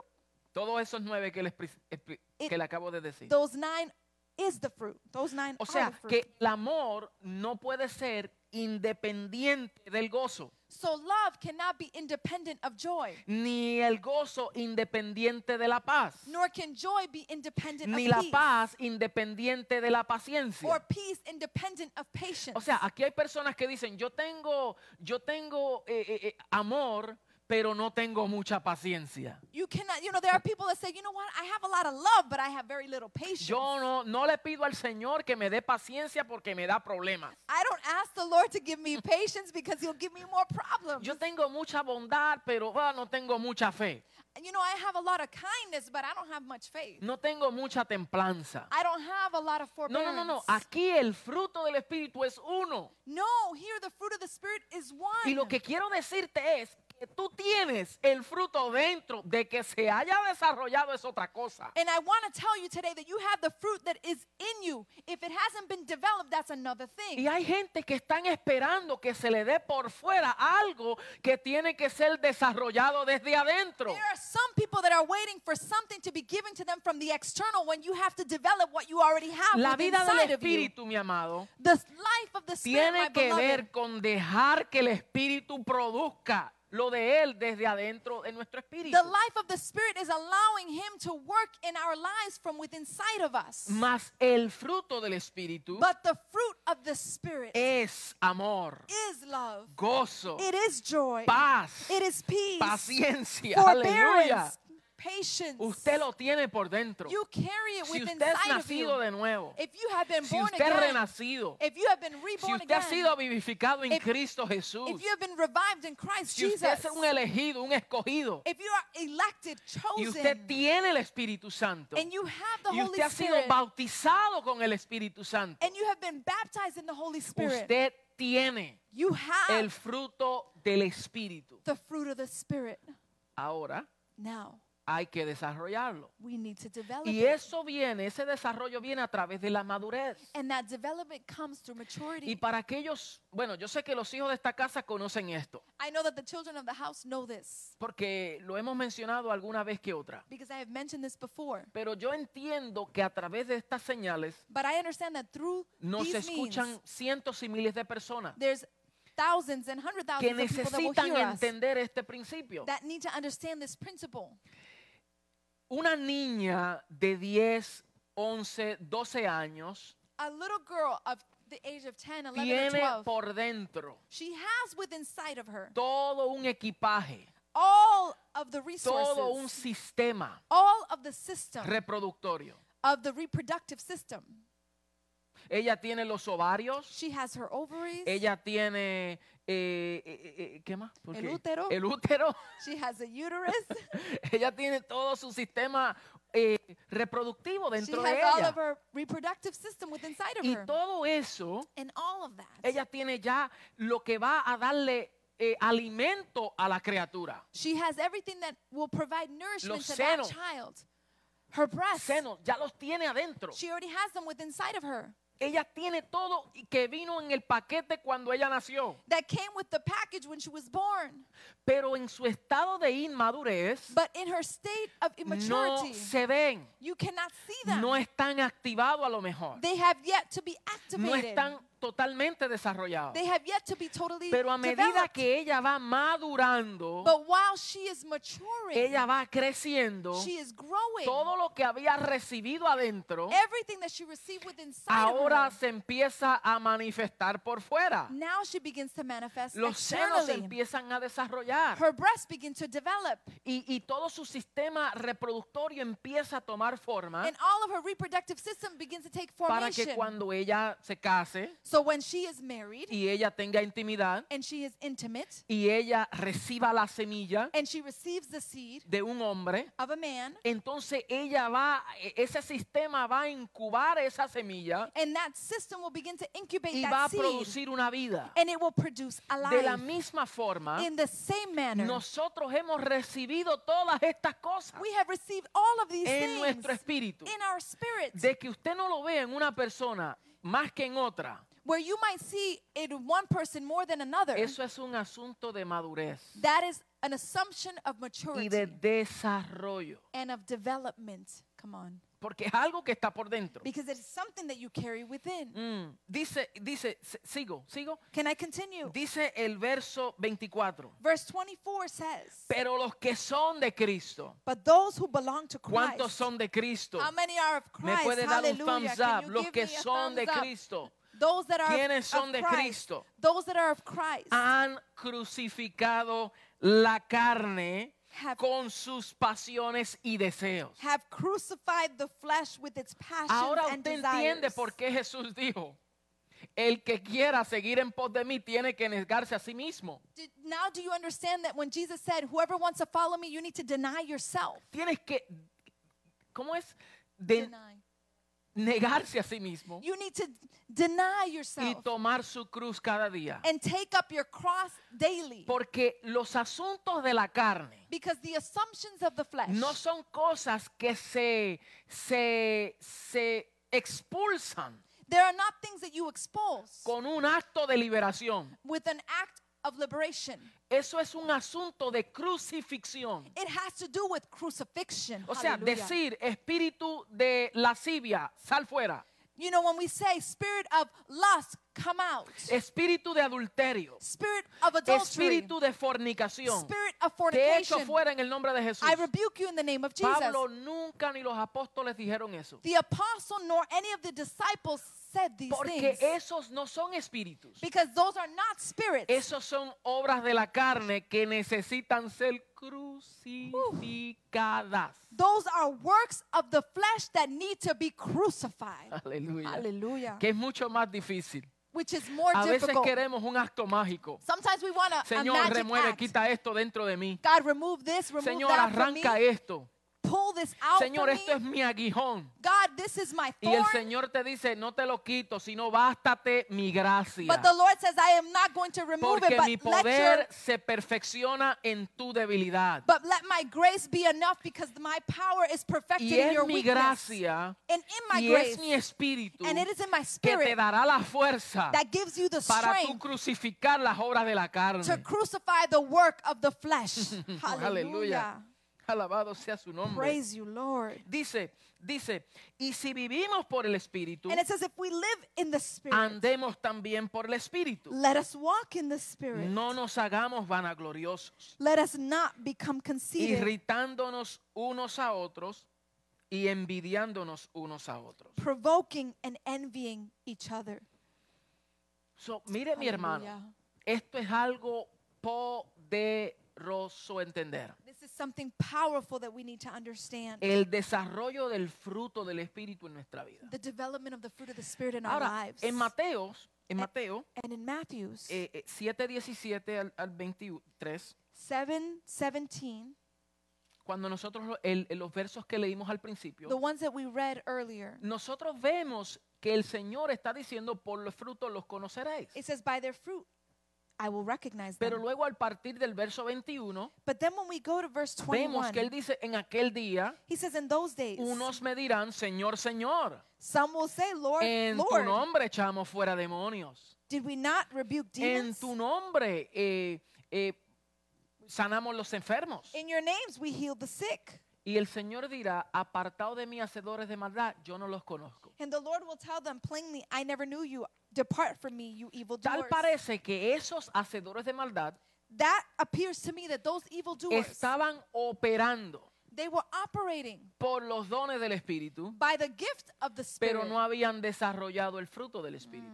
Todos esos nueve que le, expri- expli- It- que le acabo de decir. those nine is the fruit. Those nine O are sea, the fruit. que el amor no puede ser independiente del gozo, So love cannot be independent of joy, ni el gozo independiente de la paz, nor can joy be independent ni of la peace, paz independiente de la paciencia. or peace independent of patience. O sea, aquí hay personas que dicen, yo tengo, yo tengo eh, eh, eh, amor, pero no tengo mucha paciencia. you cannot, you know, there are people that say, you know what, I have a lot of love, but I have very little patience. Yo no, no le pido al Señor que me dé paciencia porque me da problemas. I don't ask the Lord to give me [laughs] patience because He'll give me more problems. Yo tengo mucha bondad, pero ah, no tengo mucha fe. You know, I have a lot of kindness, but I don't have much faith. No tengo mucha templanza. I don't have a lot of No, forbearance. no, no, no. Aquí el fruto del Espíritu es uno. No, here the fruit of the Spirit is one. Y lo que quiero decirte es que tú tienes el fruto dentro de que se haya desarrollado es otra cosa. And I want to tell you today that you have the fruit that is in you. If it hasn't been developed, that's another thing. Y hay gente que están esperando que se le dé por fuera algo que tiene que ser desarrollado desde adentro. There are some people that are waiting for something to be given to them from the external when you have to develop what you already have La vida del. Espíritu, mi amado, The life of the Spirit, my tiene que beloved, ver con dejar que el Espíritu produzca lo de Él desde adentro de nuestro espíritu. the life of the Spirit is allowing Him to work in our lives from within inside of us. Mas el fruto del Espíritu But the fruit of the Spirit es amor, is love. gozo, It is joy. paz, It is peace. paciencia. Aleluya. Patience. Usted lo tiene por dentro. You carry it Si within usted es nacido de nuevo, If you have been si born usted es renacido, if you have been si reborn usted ha again, sido vivificado en If- Cristo Jesús, if you have been revived in Christ si usted Jesus, es un elegido, un escogido, if you are elected, y usted chosen, tiene el Espíritu Santo, and you have the y Holy usted ha sido Spirit, bautizado con el Espíritu Santo, and you have been baptized in the Holy Spirit, usted tiene you have el fruto del Espíritu. the fruit of the Spirit. Ahora Now, hay que desarrollarlo. we need to develop Y eso viene, ese desarrollo viene a través de la madurez. And that development comes through Y maturity. para aquellos, bueno, yo sé que los hijos de esta casa conocen esto, I know that the children of the house know this porque lo hemos mencionado alguna vez que otra. because I have mentioned this before. Pero yo entiendo que a través de estas señales But I understand that through nos these escuchan means, cientos y miles de personas there's thousands and hundred que thousands of people that will necesitan hear us entender este principio. that need to understand this principle. Una niña de 10, 11, 12 años A little girl of the age of 10, 11, or tiene 12, por dentro she has within inside of her todo un equipaje, all of the todo un resources, sistema all of the system reproductorio. of the reproductive system. Ella tiene los ovarios, She has her ovaries, ella tiene, eh, eh, eh, ¿qué más? ¿Por El útero. El útero. she has a uterus, [laughs] ella tiene todo su sistema reproductivo she dentro de has all ella. of her reproductive system within inside of Y her. todo eso, And all of that, ella tiene ya lo que va a darle eh, alimento a la criatura. she has everything that will provide nourishment Los to that senos. child. Her breasts, Senos, ya los tiene adentro. she already has them within inside of her. Ella tiene todo y que vino en el paquete cuando ella nació. That came with the package when she was born. Pero en su estado de inmadurez But in her state of no immaturity, se ven, you cannot see them. no están activados a lo mejor. they have yet to be No activated. están totalmente desarrollados. they have yet to be totally Pero a medida developed. que ella va madurando, But while she is maturing, ella va creciendo, she is growing. todo lo que había recibido adentro, Everything that she received within inside ahora of her, se empieza a manifestar por fuera. now she begins to manifest Los senos se empiezan a desarrollar Her breasts begin to develop, y, y todo su sistema reproductorio empieza a tomar forma and all of her reproductive system begins to take para que formation. cuando ella se case So when she is married y ella tenga intimidad and she is intimate y ella reciba la semilla and she receives the seed de un hombre, of a man, entonces ella va, e- ese sistema va a incubar esa semilla and that system will begin to incubate y va that a producir una vida. and it will produce a De la misma forma, In the same manner, nosotros hemos recibido todas estas cosas we have received all of these en things nuestro espíritu. in our spirit, De que usted no lo vea en una persona más que en otra, where you might see in one person more than another. eso es un asunto de madurez That is an assumption of y maturity de desarrollo. and of development. Come on. porque es algo que está por dentro. because it is something that you carry within. Mm, Dice, dice, s- sigo, sigo. Can I continue? Dice el verso 24. Verse 24 says, Pero los que son de Cristo, But those who belong to ¿cuántos Christ, son de Cristo? how many are of Me Christ? puede dar un Hallelujah. thumbs Can up. you Los give que me a son de thumbs up? Cristo Those that are ¿Quiénes son of de Christ, Cristo? Those that are of Christ han crucificado la carne have, con sus pasiones y deseos. have crucified the flesh with its passions Ahora and usted entiende desires. por qué Jesús dijo, el que quiera seguir en pos de mí tiene que negarse a sí mismo. Now do you understand that when Jesus said, whoever wants to follow me, you need to deny yourself? Tienes que, ¿cómo es? De Deny. Negarse a sí mismo You need to deny y yourself tomar su cruz cada día. and take up your cross daily. Porque los asuntos de la carne Because the assumptions of the flesh no son cosas que se, se, se expulsan They are not things that you expose con un acto de liberación. with an act of liberation. Eso es un asunto de crucifixión. It has to do with crucifixion. O sea, Hallelujah. decir espíritu de lascivia, sal fuera. You know, when we say spirit of lust, come out. Espíritu de adulterio. Spirit of adultery. Espíritu de fornicación. Spirit of Te echo fornication. fuera en el nombre de Jesús. I rebuke you in the name of Jesus. Pablo nunca ni los apóstoles dijeron eso. The apostle nor any of the disciples said these Porque things. esos no son espíritus. Because those are not spirits. Esos son obras de la carne que necesitan ser crucificadas. Those are works of the flesh that need to be crucified. Aleluya. Hallelujah. Que es mucho más difícil. Which is more A veces difficult. queremos un acto mágico. Sometimes we want a, a Señor, magic remueve, act. quita esto dentro de mí. God, remove this, remove Señor, that from me. arranca esto. Pull this out Señor, esto es mi aguijón. God, this is my Y el. Señor te dice, no te lo quito, sino bástate mi gracia. But the Lord says, I am not going to remove Porque it, but mi let, your, poder se perfecciona en tu debilidad. but let my grace be enough because my power is perfected Y in es your mi weakness. gracia and in my y grace, es mi espíritu and it is in my que te spirit dará la fuerza that gives you the para strength crucificar las obras de la carne. to crucify the work of the flesh. [laughs] Hallelujah. Alabado sea su nombre. Praise you, Lord. Dice, dice, y si vivimos por el espíritu, And it says, if we live in the spirit, andemos también por el espíritu. let us walk in the spirit. No nos hagamos vanagloriosos, Let us not become conceited, irritándonos unos a otros y envidiándonos unos a otros. provoking and envying each other. So, mire mi hermano, Hallelujah. esto es algo poderoso entender. Something powerful that we need to understand. El desarrollo del fruto del espíritu en nuestra vida. The development of the fruit of the spirit in our Ahora, lives. en Mateos, en Mateo and in Matthew's eh, eh, 7, 17 al, al 23, 7 17, cuando nosotros el- los versos que leímos al principio, the ones that we read earlier, nosotros vemos que el Señor está diciendo, por los frutos los conoceréis. it says, By their fruit I will recognize Pero them. luego al partir del verso 21, But then when we go to verse vemos que Él 21, dice, en aquel día, he says, In those days, unos me dirán, Señor, Señor, some will say, Lord, en tu Lord, nombre echamos fuera demonios. did we not rebuke En demons? tu nombre eh, eh, sanamos los enfermos. In your names we healed the sick. Y el Señor dirá, apartado de mí, hacedores de maldad, yo no los conozco. And the Lord will tell them plainly, I never knew you. Depart from me, you evil Tal doers. parece que esos hacedores de maldad That appears to me that those evil doers, estaban operando they were operating por los dones del Espíritu, by the gift of the Spirit. pero no habían desarrollado el fruto del Espíritu.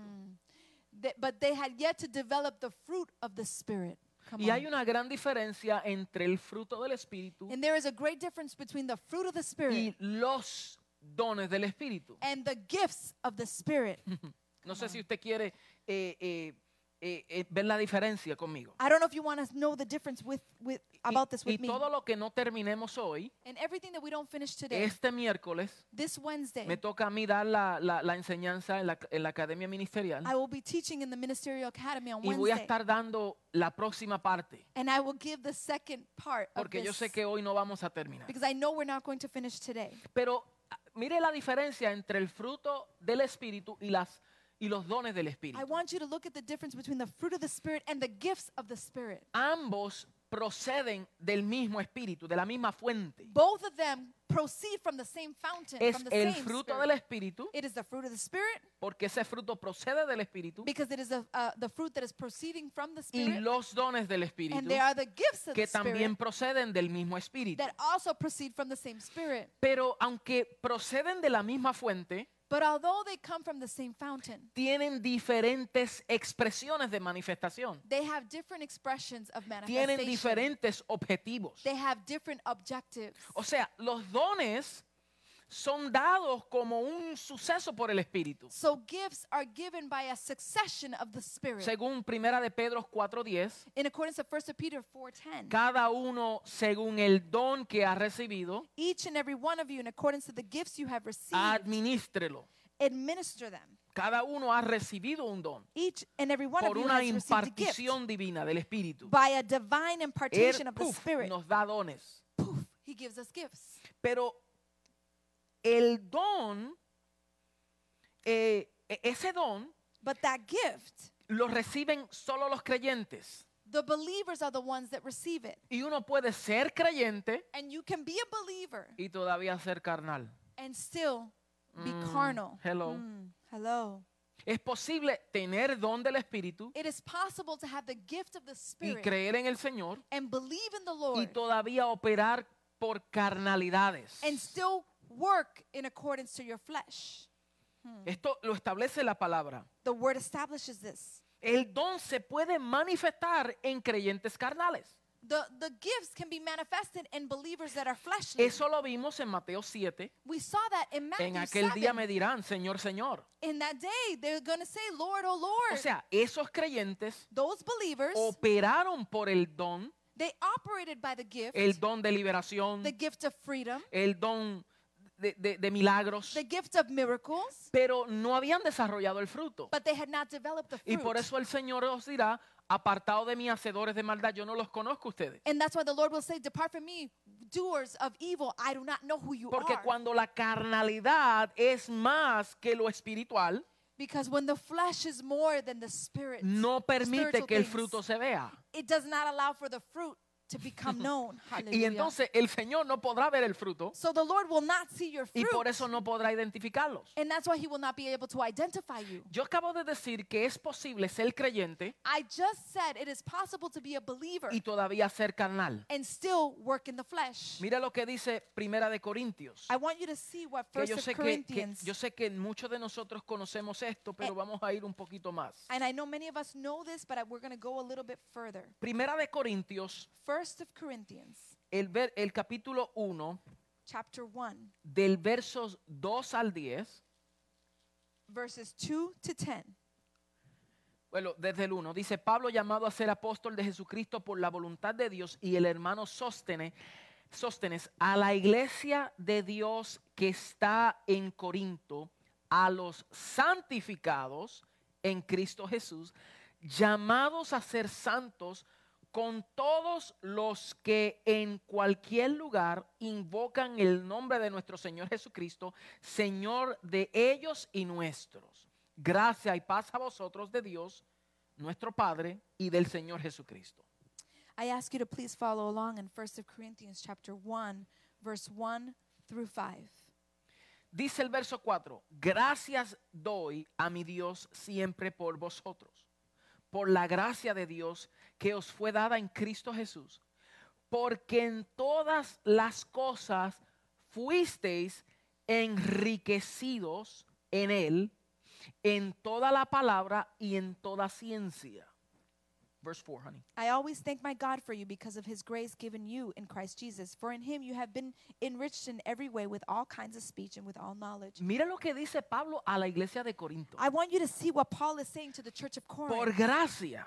Th- but they had yet to develop the fruit of the Spirit. Come Y hay una gran diferencia entre el fruto del Espíritu And there is a great difference between the fruit of the Spirit y los dones del Espíritu. and the gifts of the Spirit. [laughs] No sé si usted quiere eh, eh, eh, eh, ver la diferencia conmigo. I don't know if you want to know the difference with, about this y with me. todo lo que no terminemos hoy, And everything that we don't finish today, este miércoles, this Wednesday, me toca a mí dar la, la- la enseñanza en la, en la academia ministerial I will be teaching in the Ministerial Academy on y voy a Wednesday. estar dando la próxima parte, And I will give the second part of porque yo this sé que hoy no vamos a terminar. because I know we're not going to finish today. Pero ah, mire la diferencia entre el fruto del Espíritu y, las, y los dones del I Espíritu. want you to look at the difference between the fruit of the Spirit and the gifts of the Spirit. Ambos proceden del mismo espíritu, de la misma fuente. Both of them proceed from the same fountain, Es from the el same fruto spirit. del espíritu, It is the fruit of the spirit porque ese fruto procede del espíritu, because it is the, uh, the fruit that is proceeding from the y spirit. los dones del And espíritu, they are the gifts of que the también spirit proceden del mismo espíritu. that also proceed from the same spirit. Pero aunque proceden de la misma fuente, But although they come from the same fountain, tienen diferentes expresiones de manifestación, they have different expressions of tienen manifestation. diferentes objetivos. They have different objectives. O sea, los dones son dados como un suceso por el Espíritu. So gifts are given by a succession of the Spirit. Según Primera de Pedro 4:10, In accordance to 1 Peter 4:10, cada uno según el don que ha recibido, each and every one of you, in accordance to the gifts you have received, administrelo. administer them. Cada uno ha recibido un don Each and every one of por you una impartición divina del Espíritu. by a divine impartation of the puf, Spirit. nos da dones. Poof, he gives us gifts. Pero el don, eh, e- ese don But that gift, lo reciben solo los creyentes. the believers are the ones that receive it. Y uno puede ser creyente And you can be a believer y todavía ser carnal. and still be Mm, carnal. hello. Mm, hello. Es posible tener don del Espíritu It is possible to have the gift of the y Spirit creer en el Señor and believe in the y Lord todavía operar por carnalidades. and still work in accordance to your flesh. Esto lo establece la palabra. The word establishes this. El don se puede manifestar en creyentes carnales. The, the gifts can be manifested in believers that are fleshly. Eso lo vimos en Mateo 7. we saw that in Matthew En aquel 7. día me dirán, Señor, Señor. in that day, they're going to say, Lord, oh Lord. O sea, esos creyentes Those believers, operaron por el don, they operated by the gift, el don de liberación, the gift of freedom, el don de, de- de milagros, the gift of miracles, pero no habían desarrollado el fruto. but they had not developed the Y fruit. por eso el Señor os dirá, apartado de mí, hacedores de maldad, yo no los conozco a ustedes. and that's why the Lord will say, Depart from me, doers of evil. I do not know who you Porque are. cuando la carnalidad es más que lo espiritual, Because when the flesh is more than the spirit, no permite que el fruto se vea. it does not allow for the fruit to become known. Y Hallelujah. entonces el Señor no podrá ver el fruto so the Lord will not see your y fruit. por eso no podrá identificarlos. and that's why he will not be able to identify you. Yo acabo de decir que es posible ser creyente I just said it is possible to be a believer y todavía ser carnal. and still work in the flesh. Mira lo que dice Primera de Corintios. I want you to see what Que First yo of sé que, que- Corinthians, yo sé que muchos de nosotros conocemos esto, pero Eh. vamos a ir un poquito más. and I know many of us know this, but I- we're going to go a little bit further. Primera de Corintios, First of Corinthians, el, ver- el capítulo 1, chapter 1, del versos 2 al 10, verses 2 to 10. bueno, desde el 1, dice Pablo llamado a ser apóstol de Jesucristo por la voluntad de Dios y el hermano Sóstenes, Sóstenes a la iglesia de Dios que está en Corinto, a los santificados en Cristo Jesús, llamados a ser santos con todos los que en cualquier lugar invocan el nombre de nuestro Señor Jesucristo, Señor de ellos y nuestros. Gracia y paz a vosotros de Dios, nuestro Padre, y del Señor Jesucristo. I ask you to please follow along in First of Corinthians chapter 1, verse 1 through 5. Dice el verso 4, gracias doy a mi Dios siempre por vosotros, por la gracia de Dios que os fue dada en Cristo Jesús, porque en todas las cosas fuisteis enriquecidos en Él, en toda la palabra y en toda ciencia. Verse 4, honey. I always thank my God for you because of his grace given you in Christ Jesus. For in him you have been enriched in every way with all kinds of speech and with all knowledge. Mira lo que dice Pablo a la iglesia de Corinto. I want you to see what Paul is saying to the church of Por Corinth. gracia.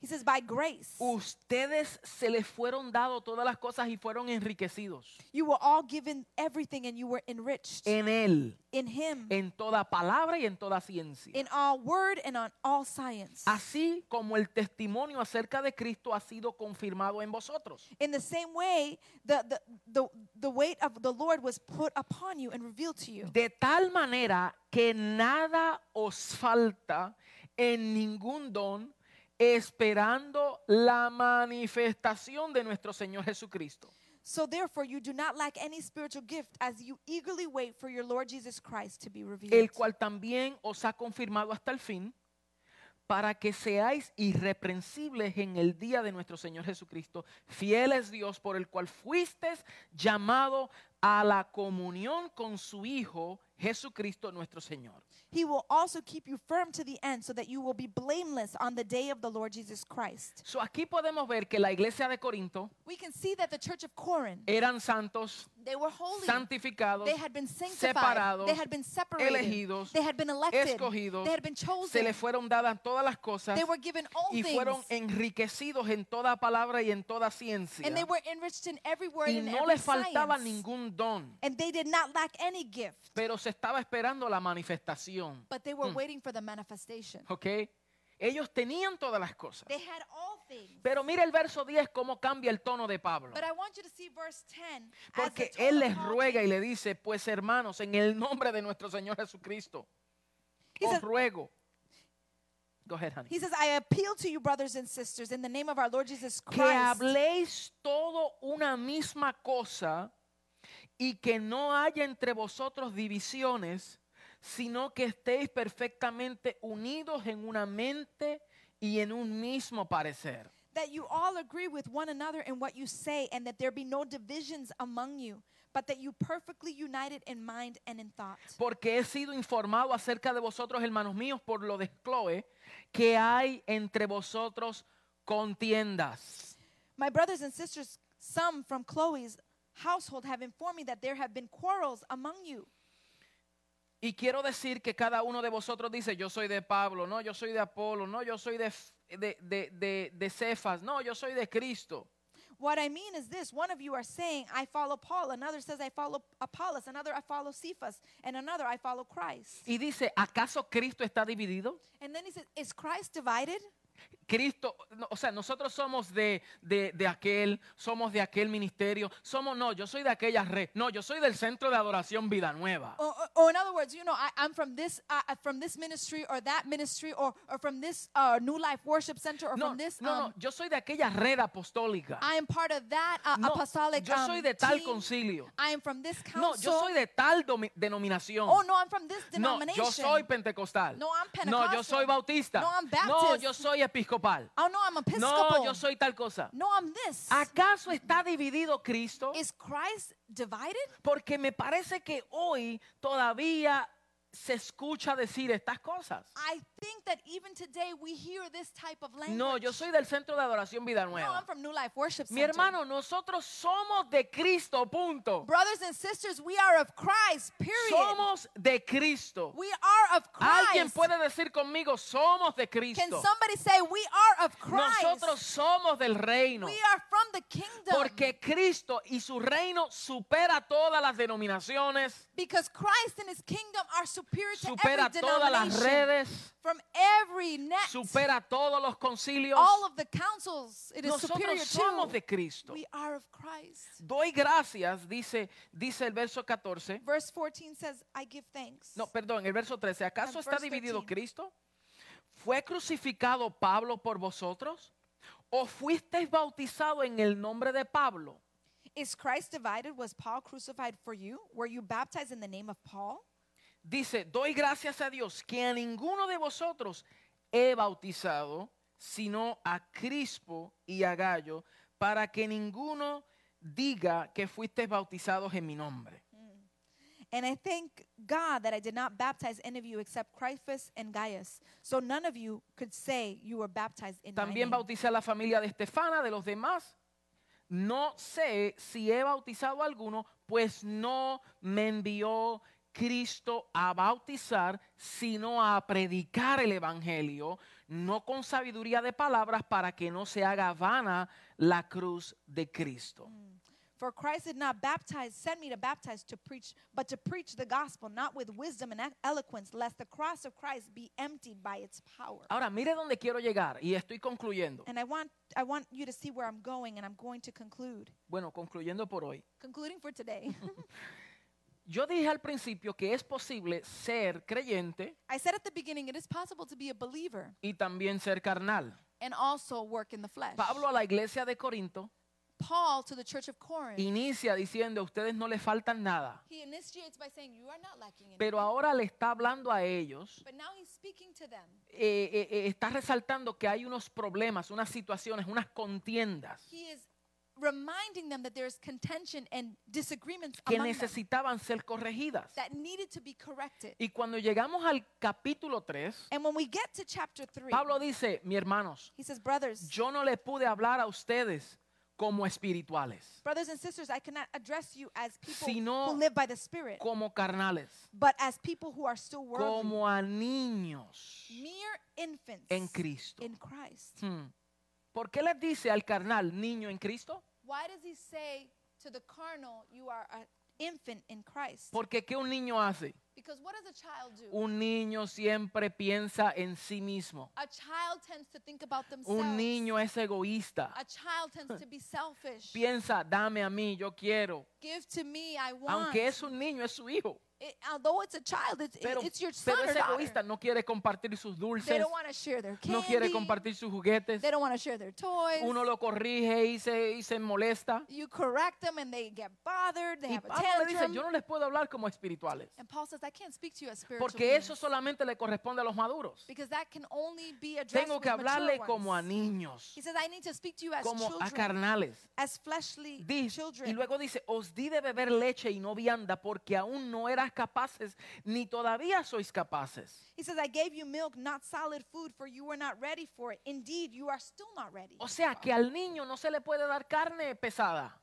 He says, by grace, ustedes se les fueron dado todas las cosas y fueron enriquecidos you were all given everything and you were enriched en Él, in him, en toda palabra y en toda ciencia. in all word and on all science. Así como el testimonio acerca de Cristo ha sido confirmado en vosotros. In the same way, the, the, the, the weight of the Lord was put upon you and revealed to you. De tal manera que nada os falta en ningún don esperando la manifestación de nuestro Señor Jesucristo, So therefore, you do not lack any spiritual gift as you eagerly wait for your Lord Jesus Christ to be revealed. el cual también os ha confirmado hasta el fin, para que seáis irreprensibles en el día de nuestro Señor Jesucristo. Fiel es Dios por el cual fuisteis llamado a la comunión con su Hijo Jesucristo nuestro Señor. He will also keep you firm to the end so that you will be blameless on the day of the Lord Jesus Christ. So, aquí podemos ver que la iglesia de Corinto We can see that the church of Corinth, eran santos, they were holy. santificados, They had been sanctified. separados, They had been separated. elegidos, They had been elected. escogidos, They had been se chosen. les fueron dadas todas las cosas They were given all y things. fueron enriquecidos en toda palabra y en toda ciencia. and they were enriched in every word Y and no every les faltaba science. ningún don, And they did not lack any gift. pero se estaba esperando la manifestación. But they were waiting for the manifestation. ¿Ok? Ellos tenían todas las cosas. They had all things. Pero mira el verso 10 cómo cambia el tono de Pablo. But I want you to see verse 10. as the Porque él les ruega y le dice, pues hermanos, en el nombre de nuestro Señor Jesucristo, os ruego. Go ahead, honey. He says, I appeal to you, brothers and sisters, in the name of our Lord Jesus que habléis todo una misma cosa y que no haya entre vosotros divisiones, sino que estéis perfectamente unidos en una mente y en un mismo parecer. that you all agree with one another in what you say, and that there be no divisions among you, but that you perfectly united in mind and in thought. Porque he sido informado acerca de vosotros, hermanos míos, por lo de Chloe, que hay entre vosotros contiendas. My brothers and sisters, some from Chloe's household have informed me that there have been quarrels among you. Y quiero decir que cada uno de vosotros dice, yo soy de Pablo, no, yo soy de Apolo, no, yo soy de, de, de, de, de Cefas, no, yo soy de Cristo. What I mean is this one of you are saying, I follow Paul, another says, I follow Apollos, another, I follow Cephas, and another, I follow Christ. Y dice, ¿acaso Cristo está dividido? And then he says, Is Christ divided? Cristo, no, o sea, nosotros somos de, de, de aquel, somos de aquel ministerio, somos, no, yo soy de aquella red, no, yo soy del centro de adoración Vida Nueva. Or, or- in other words, you know, I, I'm from this uh, from this ministry or that ministry or, or from this uh, New Life Worship Center or No, from this. no, no, um, yo soy de aquella red apostólica. I am part of that uh, No, apostolic. yo soy um, de tal team. concilio. I am from this council. No, yo soy de tal denominación. Oh no, I'm from this No, denomination. yo soy pentecostal. No, I'm No, yo Pentecostal. soy bautista. No, I'm No, Baptist. yo soy episcopal. Oh no, I'm No, Episcopal. yo soy tal cosa. No, I'm this. ¿Acaso está dividido Cristo? Is Christ divided? Porque me parece que hoy todavía se escucha decir estas cosas. I think that even today we hear this type of language. No, yo soy del centro de adoración Vida No, I'm Nueva. from New Life Worship Mi Center. hermano, nosotros somos de Cristo, punto. Brothers and sisters, we are of Christ, period. Somos de Cristo. we are of Christ. Alguien puede decir conmigo, somos de Can Cristo. somebody say we are of Christ? Nosotros somos del reino. we are from the kingdom. Porque Cristo y su reino supera todas las denominaciones, because Christ and his kingdom are superior supera todas las redes, From every net. supera todos los concilios. all of the councils. It is superior Nosotros somos de Cristo. We are of Christ. Doy gracias, dice, dice el verso 14. Verse 14 says, I give thanks. No, perdón, el verso 13. ¿Acaso está dividido 13. Cristo? ¿Fue crucificado Pablo por vosotros? ¿O fuisteis bautizados en el nombre de Pablo? Is Christ divided? Was Paul crucified for you? Were you baptized in the name of Paul? Dice, doy gracias a Dios que a ninguno de vosotros he bautizado, sino a Crispo y a Gallo, para que ninguno diga que fuisteis bautizados en mi nombre. And I thank God that I did not baptize any of you except Crispus and Gaius. So none of you could say you were baptized in my También name. bauticé a la familia de Estefana, de los demás. No sé si he bautizado a alguno, pues no me envió Cristo a bautizar, sino a predicar el Evangelio, no con sabiduría de palabras, para que no se haga vana la cruz de Cristo. For Christ did not baptize, send me to baptize to preach, but to preach the gospel, not with wisdom and eloquence, lest the cross of Christ be emptied by its power. Ahora, mire dónde quiero llegar y estoy concluyendo. And I want I want you to see where I'm going, and I'm going to conclude. Bueno, concluyendo por hoy. Concluding for today. [laughs] Yo dije al principio que es posible ser creyente I said at the beginning, it is possible to be a believer y también ser carnal. and also work in the flesh. Pablo a la iglesia de Corinto Paul to the church of Corinth, inicia diciendo, a ustedes no les faltan nada. he initiates by saying, You are not lacking. Pero ahora le está hablando a ellos, But now he's speaking to them. eh, eh, eh, está resaltando que hay unos problemas, unas situaciones, unas contiendas He is reminding them that there's contention and disagreements que among them necesitaban ser corregidas. that needed to be corrected. Y cuando llegamos al capítulo 3, And when we get to chapter 3, Pablo dice, mi hermanos, he says, Brothers, yo no le pude hablar a ustedes como espirituales, brothers and sisters, I cannot address you as people Sino who live by the Spirit, como carnales, but as people who are still worldly, como a niños mere infants en Cristo. in Christ. Hmm. ¿Por qué les dice al carnal niño en Cristo? Why does he say to the carnal, You are an infant in Christ? Porque ¿qué un niño hace? Because what does a child do? Un niño siempre piensa en sí mismo. A child tends to think about themselves. Un niño es egoísta. A child tends to be selfish. Piensa, dame a mí, yo quiero. Give to me, I want. Aunque es un niño, es su hijo. It- although it's a child, it's, Pero, it's your son pero es egoísta, no quiere compartir sus They dulces, don't want to share their candy. no quiere compartir sus juguetes. They don't want to share their toys. Uno lo corrige y se, y se molesta. you correct them and they get bothered. They Y have a Pablo le dice, yo no les puedo hablar como espirituales. and Paul says, I can't speak to you as spiritual Porque eso beings, solamente le corresponde a los maduros. because that can only be addressed Tengo with que hablarle mature como a ones. niños, He says, I need to speak to you as como a children, carnales. as fleshly Dice- children. y luego dice, os di de beber leche y no vianda porque aún no eras capaces ni todavía sois capaces. He says, I gave you milk, not solid food, for you were not ready for it. Indeed, you are still not ready. O sea que al niño no se le puede dar carne pesada.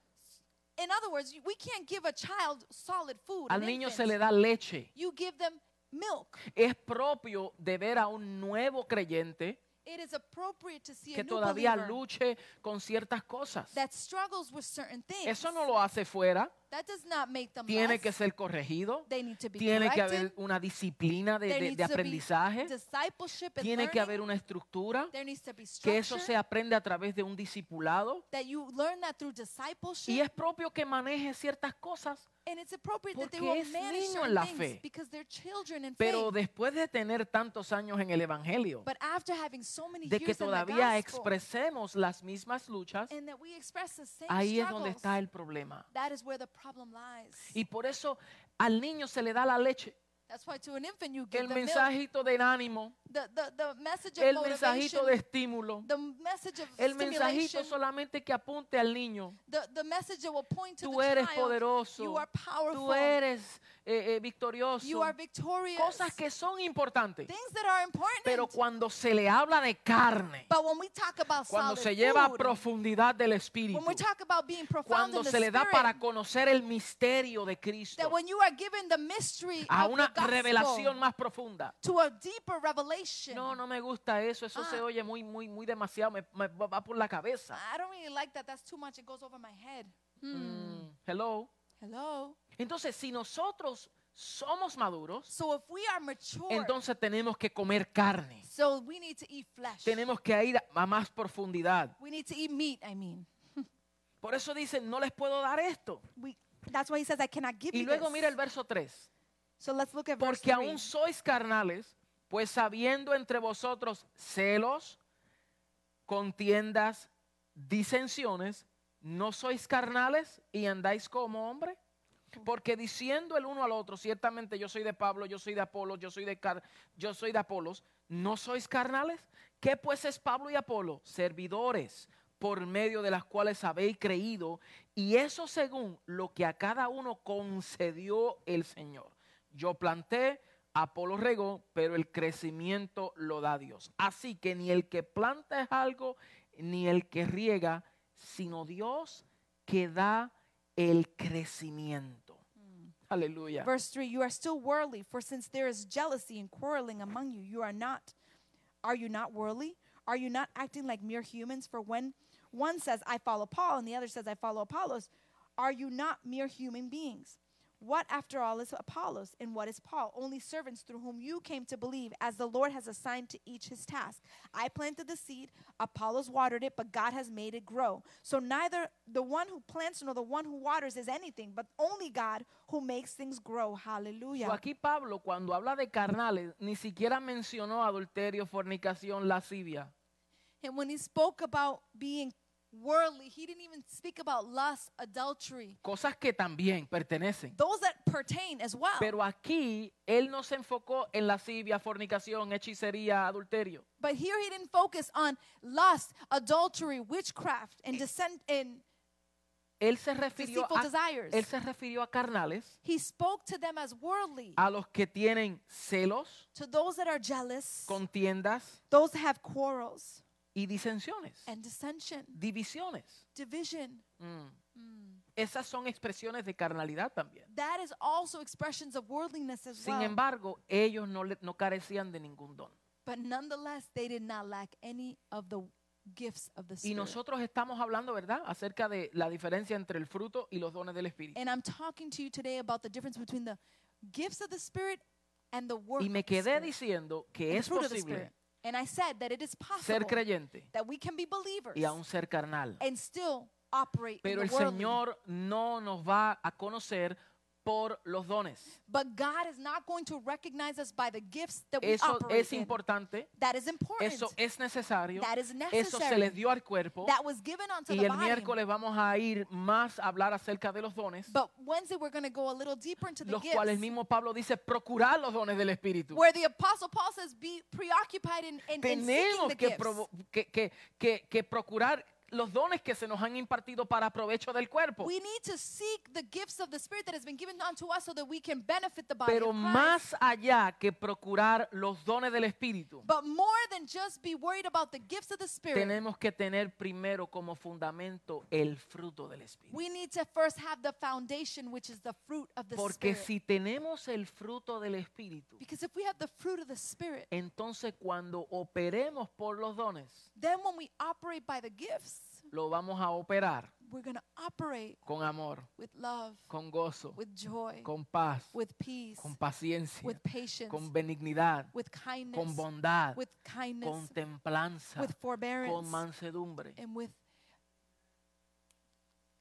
In other words, we can't give a child solid food. Al an niño infant. se le da leche. You give them milk. Es propio de ver a un nuevo creyente It is appropriate to see a que new todavía believer luche con ciertas cosas. that struggles with certain things. Eso no lo hace fuera. That does not make them Tiene less. que ser corregido. They need to be Tiene que corrected. haber una disciplina de, There de- needs de to be aprendizaje. discipleship and Tiene que haber una estructura. There needs to be Que eso structure. se aprende a través de un discipulado. that you learn that through Y discipleship. es propio que maneje ciertas cosas. and it's appropriate that they porque will es manage niño en certain la things fe. because they're children in Pero faith. después de tener tantos años en el Evangelio, But after having so many de que years in the todavía gospel, expresemos las mismas luchas, and that we express the same ahí es donde struggles, está el problema. that is where the problem lies. Y por eso al niño se le da la leche, That's why to an infant you give el mensajito de ánimo, The, the, the message of el mensajito de estímulo, the message of el mensajito solamente que apunte al niño. the, the message that will point to Tú the eres child, poderoso, you are powerful, tú eres eh, eh, victorioso. you are victorious, Cosas que son importantes. things that are important. Pero cuando se le habla de carne, but when we talk about cuando se lleva a profundidad del espíritu, when we talk about being profound cuando se le da spirit, para conocer el misterio de Cristo that when you are given the mystery a of una the gospel revelación más profunda. to a deeper revelation, No, no me gusta eso, eso se Ah. oye muy, muy, muy demasiado, me, me va por la cabeza. I don't really like that. That's too much. It goes over my head. Hmm. Mm, hello. Hello. Entonces, si nosotros somos maduros, So if we are mature, entonces tenemos que comer carne. so we need to eat flesh. Tenemos que ir a más profundidad. We need to eat meat. I mean, [laughs] Por eso dicen, no les puedo dar esto. we. That's why he says, "I cannot give Y luego this." mira el verso 3. so let's look at verse Porque 3. aún sois carnales, pues sabiendo entre vosotros celos, contiendas, disensiones, ¿no sois carnales y andáis como hombre? Porque diciendo el uno al otro, ciertamente yo soy de Pablo, yo soy de Apolo, yo soy de Car yo soy de Apolos, ¿no sois carnales? ¿Qué pues es Pablo y Apolo? Servidores por medio de las cuales habéis creído, y eso según lo que a cada uno concedió el Señor. Yo planté, Apolo regó, pero el crecimiento lo da Dios. Así que ni el que planta es algo, ni el que riega, sino Dios que da el crecimiento. Aleluya. Verse 3 You are still worldly, for since there is jealousy and quarreling among you, you are not. Are you not worldly? Are you not acting like mere humans? For when one says, I follow Paul, and the other says, I follow Apollos, are you not mere human beings? What, after all, is Apollos and what is Paul? Only servants through whom you came to believe, as the Lord has assigned to each his task. I planted the seed, Apollos watered it, but God has made it grow. So neither the one who plants nor the one who waters is anything, but only God who makes things grow. Hallelujah. So, aquí Pablo, cuando habla de carnales, ni siquiera mencionó adulterio, fornicación, lascivia. And when he spoke about being worldly, he didn't even speak about lust, adultery, cosas que también pertenecen. those that pertain as well. Pero aquí él no se enfocó en lascivia, fornicación, hechicería, adulterio. But here he didn't focus on lust, adultery, witchcraft, and descent and Él se refirió a, desires. él se refirió a carnales, He spoke to them as worldly, a los que tienen celos, to those that are jealous, contiendas those that have quarrels y disensiones, and dissension, divisiones. division. Mm. Mm. Esas son expresiones de carnalidad también. That is also expressions of worldliness as Sin well. embargo, ellos no, le- no carecían de ningún don. But nonetheless, they did not lack any of the gifts of the Y Spirit. nosotros estamos hablando, ¿verdad?, acerca de la diferencia entre el fruto y los dones del Espíritu. And I'm talking to you today about the difference between the gifts of the Spirit and the work Y me of the quedé diciendo que and es posible. And I said that it is possible ser creyente that we can be believers y aún ser carnal. and still operate Pero in el the worldly. Señor no nos va a conocer por los dones. But God is not going to recognize us by the gifts that we Eso operate es in. importante, That is important. eso es necesario, that is eso se necessary. les dio al cuerpo. that was given unto Y the el body. miércoles vamos a ir más a hablar acerca de los dones, But Wednesday we're going to go a little deeper into the los gifts. cuales mismo Pablo dice procurar los dones del Espíritu. Where the apostle Paul says, be preoccupied in, in, in seeking Tenemos the que, gifts. provo- que, que, que, que procurar los dones que se nos han impartido para provecho del cuerpo. We need to seek the gifts of the Spirit that has been given unto us so that we can benefit the body Pero of Christ. más allá que procurar los dones del Espíritu, But more than just be worried about the gifts of the Spirit, tenemos que tener primero como fundamento el fruto del Espíritu. we need to first have the foundation, which is the fruit of the Porque Spirit. si tenemos el fruto del Espíritu, because if we have the fruit of the Spirit, entonces cuando operemos por los dones, then when we operate by the gifts, lo vamos a operar we're going to operate con amor, with love, con gozo, with joy, con paz, with peace, con paciencia, with patience, con benignidad, with kindness, con bondad, with kindness, con templanza, with forbearance, con mansedumbre. and with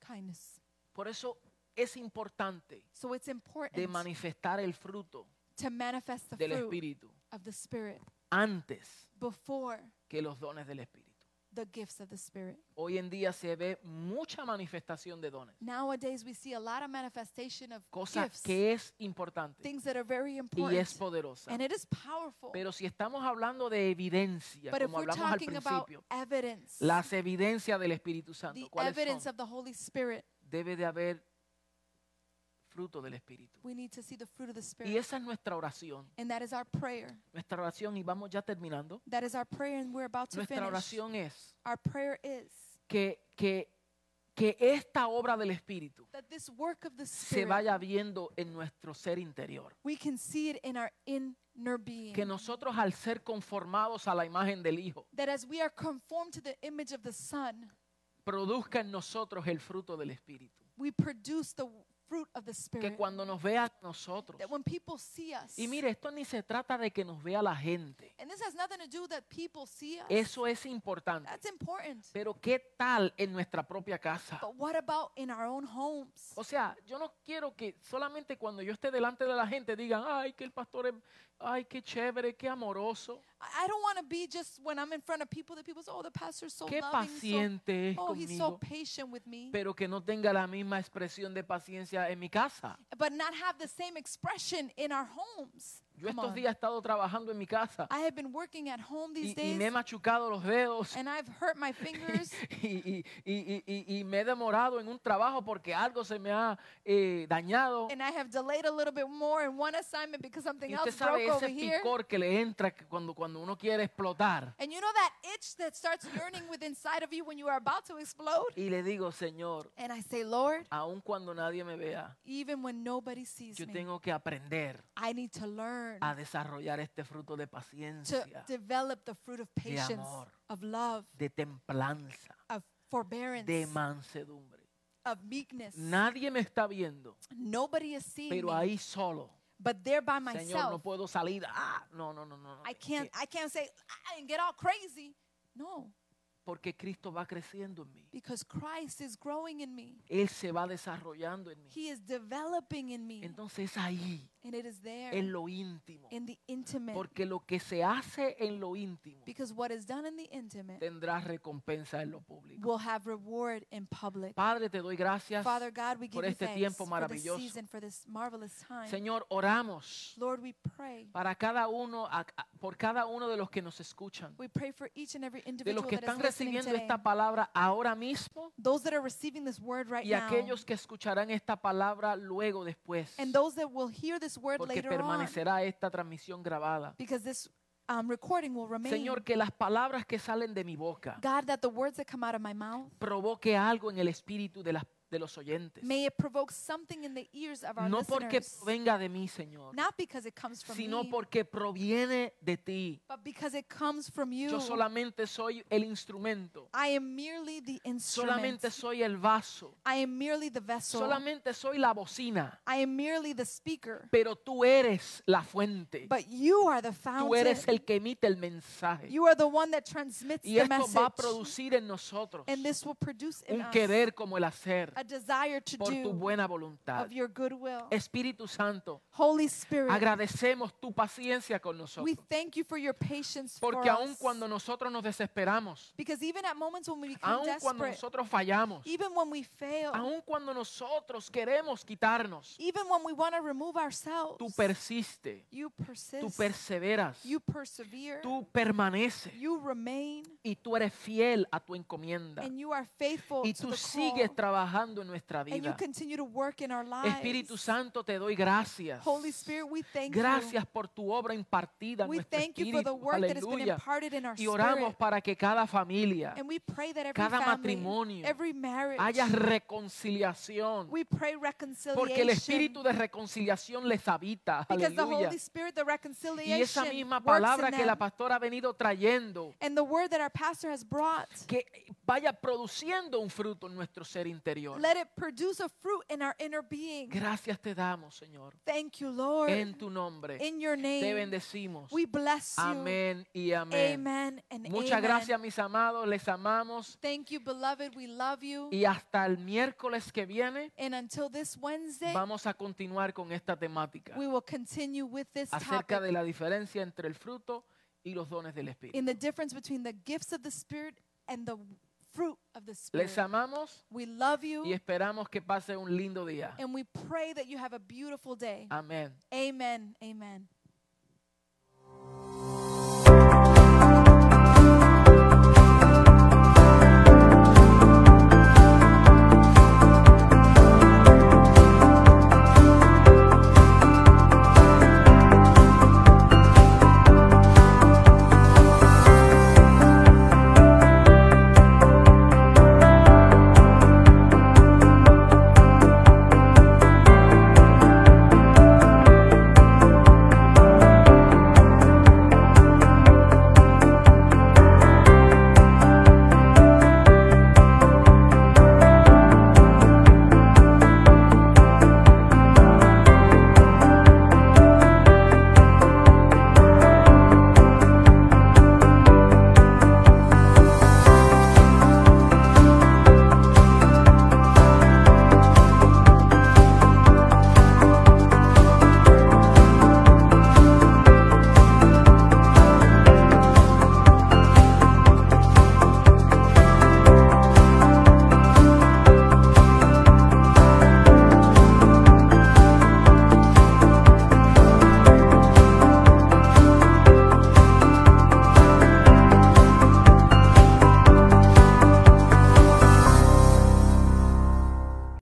kindness. Por eso es importante So it's important de manifestar el fruto to manifest the del fruit Espíritu of the Spirit antes before que los dones del Espíritu. The gifts of the Spirit. Hoy en día se ve mucha manifestación de dones, Nowadays, we see a lot of manifestation of cosa gifts, que es importante things that are very y important, es poderosa. and it is powerful. Pero si estamos hablando de evidencia, but if como we're hablamos al talking about principio, evidence, las evidencias del Espíritu Santo, the ¿cuáles evidence son? of the Holy Spirit, Debe de haber fruto del Espíritu. we need to see the fruit of the Y Spirit. esa es nuestra oración. And that is our prayer. Nuestra oración, y vamos ya terminando, That is our prayer, and we're about to nuestra finish. oración es Our prayer is que, que, que esta obra del Espíritu that this work of the se vaya viendo en nuestro ser interior. we can see it in our inner being. Que nosotros al ser conformados a la imagen del Hijo, that as we are conformed to the image of the Son, produzca en nosotros el fruto del Espíritu. we produce the fruit of the Que cuando nos vea a nosotros, That when people see us, y mire, esto ni se trata de que nos vea la gente. and this has nothing to do that people see us. Eso es importante. That's important. Pero ¿qué tal en nuestra propia casa? But what about in our own homes? O sea, yo no quiero que solamente cuando yo esté delante de la gente digan, ay, que el pastor es, ay, qué chévere, qué amoroso, I don't want to be just when I'm in front of people that people say, oh, the pastor's so qué loving, so, paciente es oh, he's so conmigo, patient with me, pero que no tenga la misma expresión de paciencia en mi casa. but not have the same expression in our homes. Yo Come estos on. días he estado trabajando en mi casa I have been working at home these y, y days, me he machucado los dedos and I've hurt my [laughs] fingers. y, y- y- y- y me he demorado en un trabajo porque algo se me ha eh, dañado. and I have delayed a little bit more in one assignment because something Y usted else sabe broke over ese here. picor que le entra que cuando, cuando uno quiere explotar. And you know that itch that starts yearning within inside of you when you are about to explode? Y le digo, Señor, And I say, Lord, aun cuando nadie me vea, even when nobody sees yo me, tengo que aprender I need to learn a desarrollar este fruto de to paciencia, develop the fruit of patience, amor. of love, de templanza, of forbearance, de mansedumbre. of meekness. Nadie me está viendo, Nobody is seeing pero me, ahí solo, but there by Señor, myself. no puedo salir. Ah, no, no, no, no. no, I can't I can't say "Ah," and get all crazy. No, Porque Cristo va creciendo en mí. because Christ is growing in me. Él se va desarrollando en mí. He is developing in me. Entonces es ahí And it is there en lo íntimo. in the intimate. Porque lo que se hace en lo íntimo Because what is done in the intimate tendrá recompensa en lo público. will have reward in public. Padre, te doy gracias. Father God, we give por este tiempo for this maravilloso. season, for this marvelous time. Señor, oramos Lord, we pray. para cada uno, a- por cada uno de los que nos escuchan, We pray for each and every de individual los que that están recibiendo today. esta palabra ahora mismo Those that are receiving this word right y now. aquellos que escucharán esta palabra luego después, And those that will hear this word porque later on. permanecerá esta transmisión grabada. Because this um, recording will remain. Señor, que las palabras que salen de mi boca God, that the words that come out of my mouth, provoque algo en el espíritu de, las, de los oyentes. may it provoke something in the ears of our No porque listeners. venga de mí, Señor, Not because it comes from sino me, porque proviene de ti. but because it comes from you. Yo solamente soy el instrumento. I am merely the instrument. Solamente soy el vaso. I am merely the vessel. Solamente soy la bocina. I am merely the speaker. Pero tú eres la fuente. But you are the Tú fountain. eres el que emite el mensaje. You are the one that transmits Y the esto va a message. producir en nosotros And this will produce in un us querer como el hacer a desire to por tu do buena voluntad. of your goodwill. Espíritu Santo, Holy Spirit, agradecemos tu paciencia con we nosotros. thank you for your patience Porque for aun us. cuando nosotros nos desesperamos, Because even at moments when we become aun cuando desperate, nosotros fallamos, even when we fail, aun cuando nosotros queremos quitarnos, even when we want to remove ourselves, tú persiste, you tú perseveras, you persevere, tú permaneces you remain, y tú eres fiel a tu encomienda. and you are faithful Y to tú the sigues trabajando en nuestra and you vida. continue to work in our lives. Espíritu Santo, te doy gracias. Holy Spirit, we thank you. Gracias por tu obra impartida en We nuestro thank you for the that has been imparted in our Y oramos para que cada familia And we pray that every cada family, matrimonio every marriage, haya reconciliación. we pray Porque el reconciliation. espíritu de reconciliación les habita. Because the Aleluya. Holy Spirit, the Y reconciliation, esa misma palabra que la pastora ha venido trayendo, And the word that our pastor has brought, que vaya produciendo un fruto en nuestro ser interior. let it produce a fruit in our inner being. Gracias te damos, Señor. Thank you, Lord. En tu nombre. in your Te name, bendecimos. we bless you. Amén y amén. Amen and Muchas amen. gracias, mis amados. Les amamos. Thank you, beloved. We love you. Y hasta el miércoles que viene And until this Wednesday, vamos a continuar con esta temática we will continue with this acerca de topic la diferencia entre el fruto y los dones del Espíritu. in the difference between the gifts of the Spirit and the fruit of the Spirit. Les amamos We love you y esperamos que pase un lindo día. and we pray that you have a beautiful day. Amén. Amen. Amen.